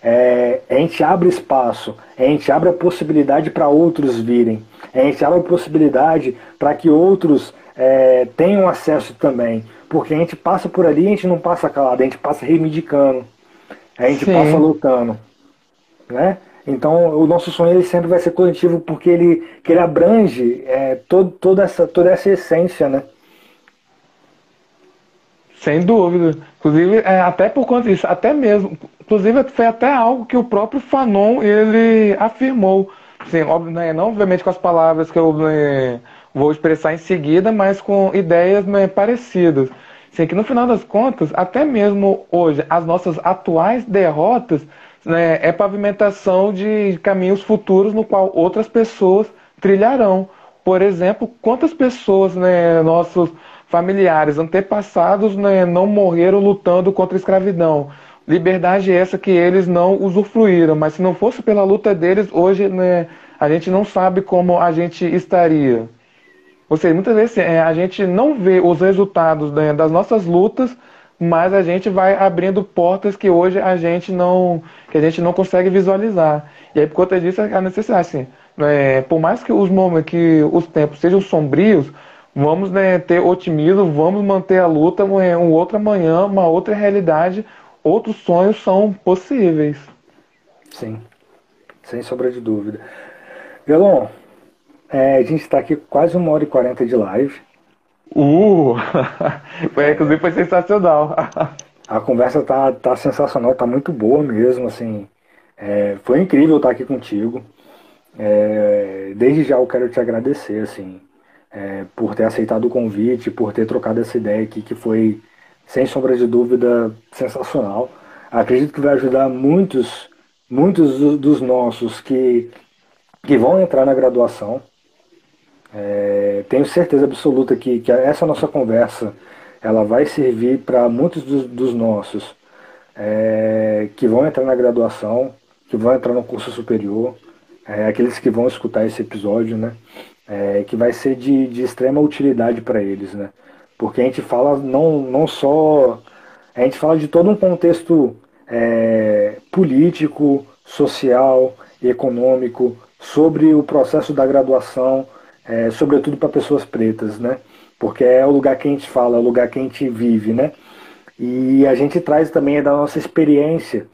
[SPEAKER 1] é, a gente abre espaço, a gente abre a possibilidade para outros virem, a gente abre a possibilidade para que outros é, tenham acesso também. Porque a gente passa por ali, a gente não passa calado, a gente passa reivindicando, a gente Sim. passa lutando, né? Então o nosso sonho ele sempre vai ser coletivo porque ele, que ele abrange é, todo, toda, essa, toda essa essência, né?
[SPEAKER 2] Sem dúvida. Inclusive, é, até por conta disso, até mesmo, inclusive foi até algo que o próprio Fanon ele afirmou. Sim, óbvio, né, não obviamente com as palavras que eu né, vou expressar em seguida, mas com ideias né, parecidas. Assim, que no final das contas, até mesmo hoje, as nossas atuais derrotas né, é pavimentação de caminhos futuros no qual outras pessoas trilharão. Por exemplo, quantas pessoas, né, nossos familiares, antepassados, né, não morreram lutando contra a escravidão? Liberdade essa que eles não usufruíram, mas se não fosse pela luta deles, hoje né, a gente não sabe como a gente estaria. Ou seja, muitas vezes é, a gente não vê os resultados né, das nossas lutas, mas a gente vai abrindo portas que hoje a gente não, que a gente não consegue visualizar. E aí, por conta disso, a necessidade, assim, é, por mais que os que os tempos sejam sombrios, vamos né, ter otimismo, vamos manter a luta, é, um outro amanhã, uma outra realidade, outros sonhos são possíveis.
[SPEAKER 1] Sim, sem sombra de dúvida. Elon, é, a gente está aqui quase uma hora e quarenta de live.
[SPEAKER 2] Uh! foi, inclusive foi sensacional.
[SPEAKER 1] a conversa tá, tá sensacional, tá muito boa mesmo, assim. É, foi incrível estar aqui contigo. É, desde já eu quero te agradecer, assim, é, por ter aceitado o convite, por ter trocado essa ideia aqui, que foi, sem sombra de dúvida, sensacional. Acredito que vai ajudar muitos, muitos dos nossos que, que vão entrar na graduação, é, tenho certeza absoluta que, que essa nossa conversa ela vai servir para muitos dos, dos nossos é, que vão entrar na graduação, que vão entrar no curso superior, é, aqueles que vão escutar esse episódio, né? É, que vai ser de, de extrema utilidade para eles, né? Porque a gente fala não, não só. A gente fala de todo um contexto é, político, social, econômico, sobre o processo da graduação, é, sobretudo para pessoas pretas, né? Porque é o lugar que a gente fala, é o lugar que a gente vive, né? E a gente traz também da nossa experiência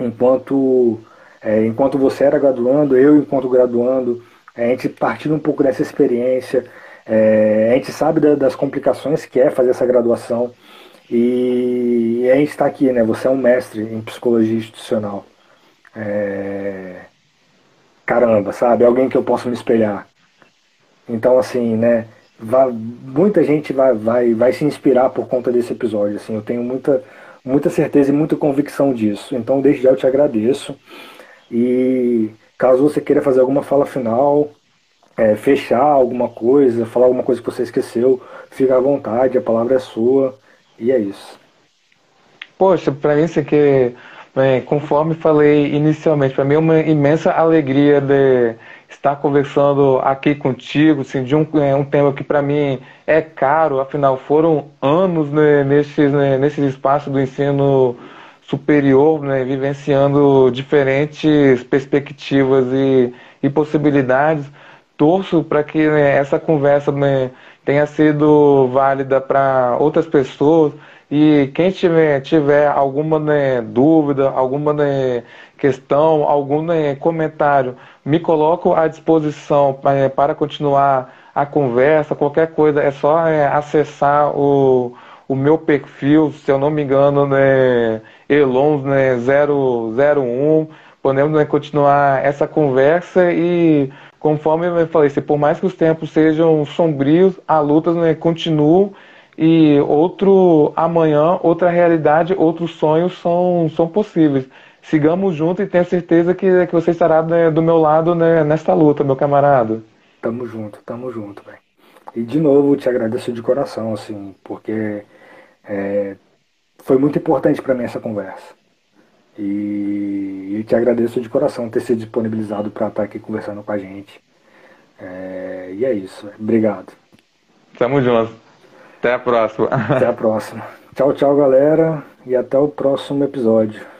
[SPEAKER 1] enquanto é, enquanto você era graduando, eu enquanto graduando, a gente partindo um pouco dessa experiência, é, a gente sabe da, das complicações que é fazer essa graduação E a gente está aqui, né? Você é um mestre em psicologia institucional. É... Caramba, sabe? Alguém que eu possa me espelhar. Então, assim, né? Vai, muita gente vai, vai, vai se inspirar por conta desse episódio. Assim, eu tenho muita, muita certeza e muita convicção disso. Então, desde já eu te agradeço. E caso você queira fazer alguma fala final, é, fechar alguma coisa, falar alguma coisa que você esqueceu, fica à vontade, a palavra é sua. E é isso.
[SPEAKER 2] Poxa, para mim isso aqui, é, conforme falei inicialmente, para mim é uma imensa alegria de estar conversando aqui contigo, assim, de um, é, um tema que para mim é caro, afinal foram anos né, nesses, né, nesses espaços do ensino superior, né, vivenciando diferentes perspectivas e, e possibilidades. Torço para que né, essa conversa né, tenha sido válida para outras pessoas e quem tiver, tiver alguma né, dúvida, alguma né, questão, algum né, comentário, me coloco à disposição é, para continuar a conversa, qualquer coisa, é só é, acessar o, o meu perfil, se eu não me engano, né, Elon né, 001, podemos né, continuar essa conversa e conforme eu falei, se por mais que os tempos sejam sombrios, a luta né, continua. E outro amanhã, outra realidade, outros sonhos são, são possíveis. Sigamos juntos e tenho certeza que, que você estará né, do meu lado né, nesta luta, meu camarada.
[SPEAKER 1] Tamo junto, tamo junto, velho. E de novo te agradeço de coração, assim, porque é, foi muito importante para mim essa conversa. E, e te agradeço de coração ter se disponibilizado para estar aqui conversando com a gente. É, e é isso. Obrigado.
[SPEAKER 2] Tamo junto. Até a próxima.
[SPEAKER 1] Até a próxima. Tchau, tchau, galera. E até o próximo episódio.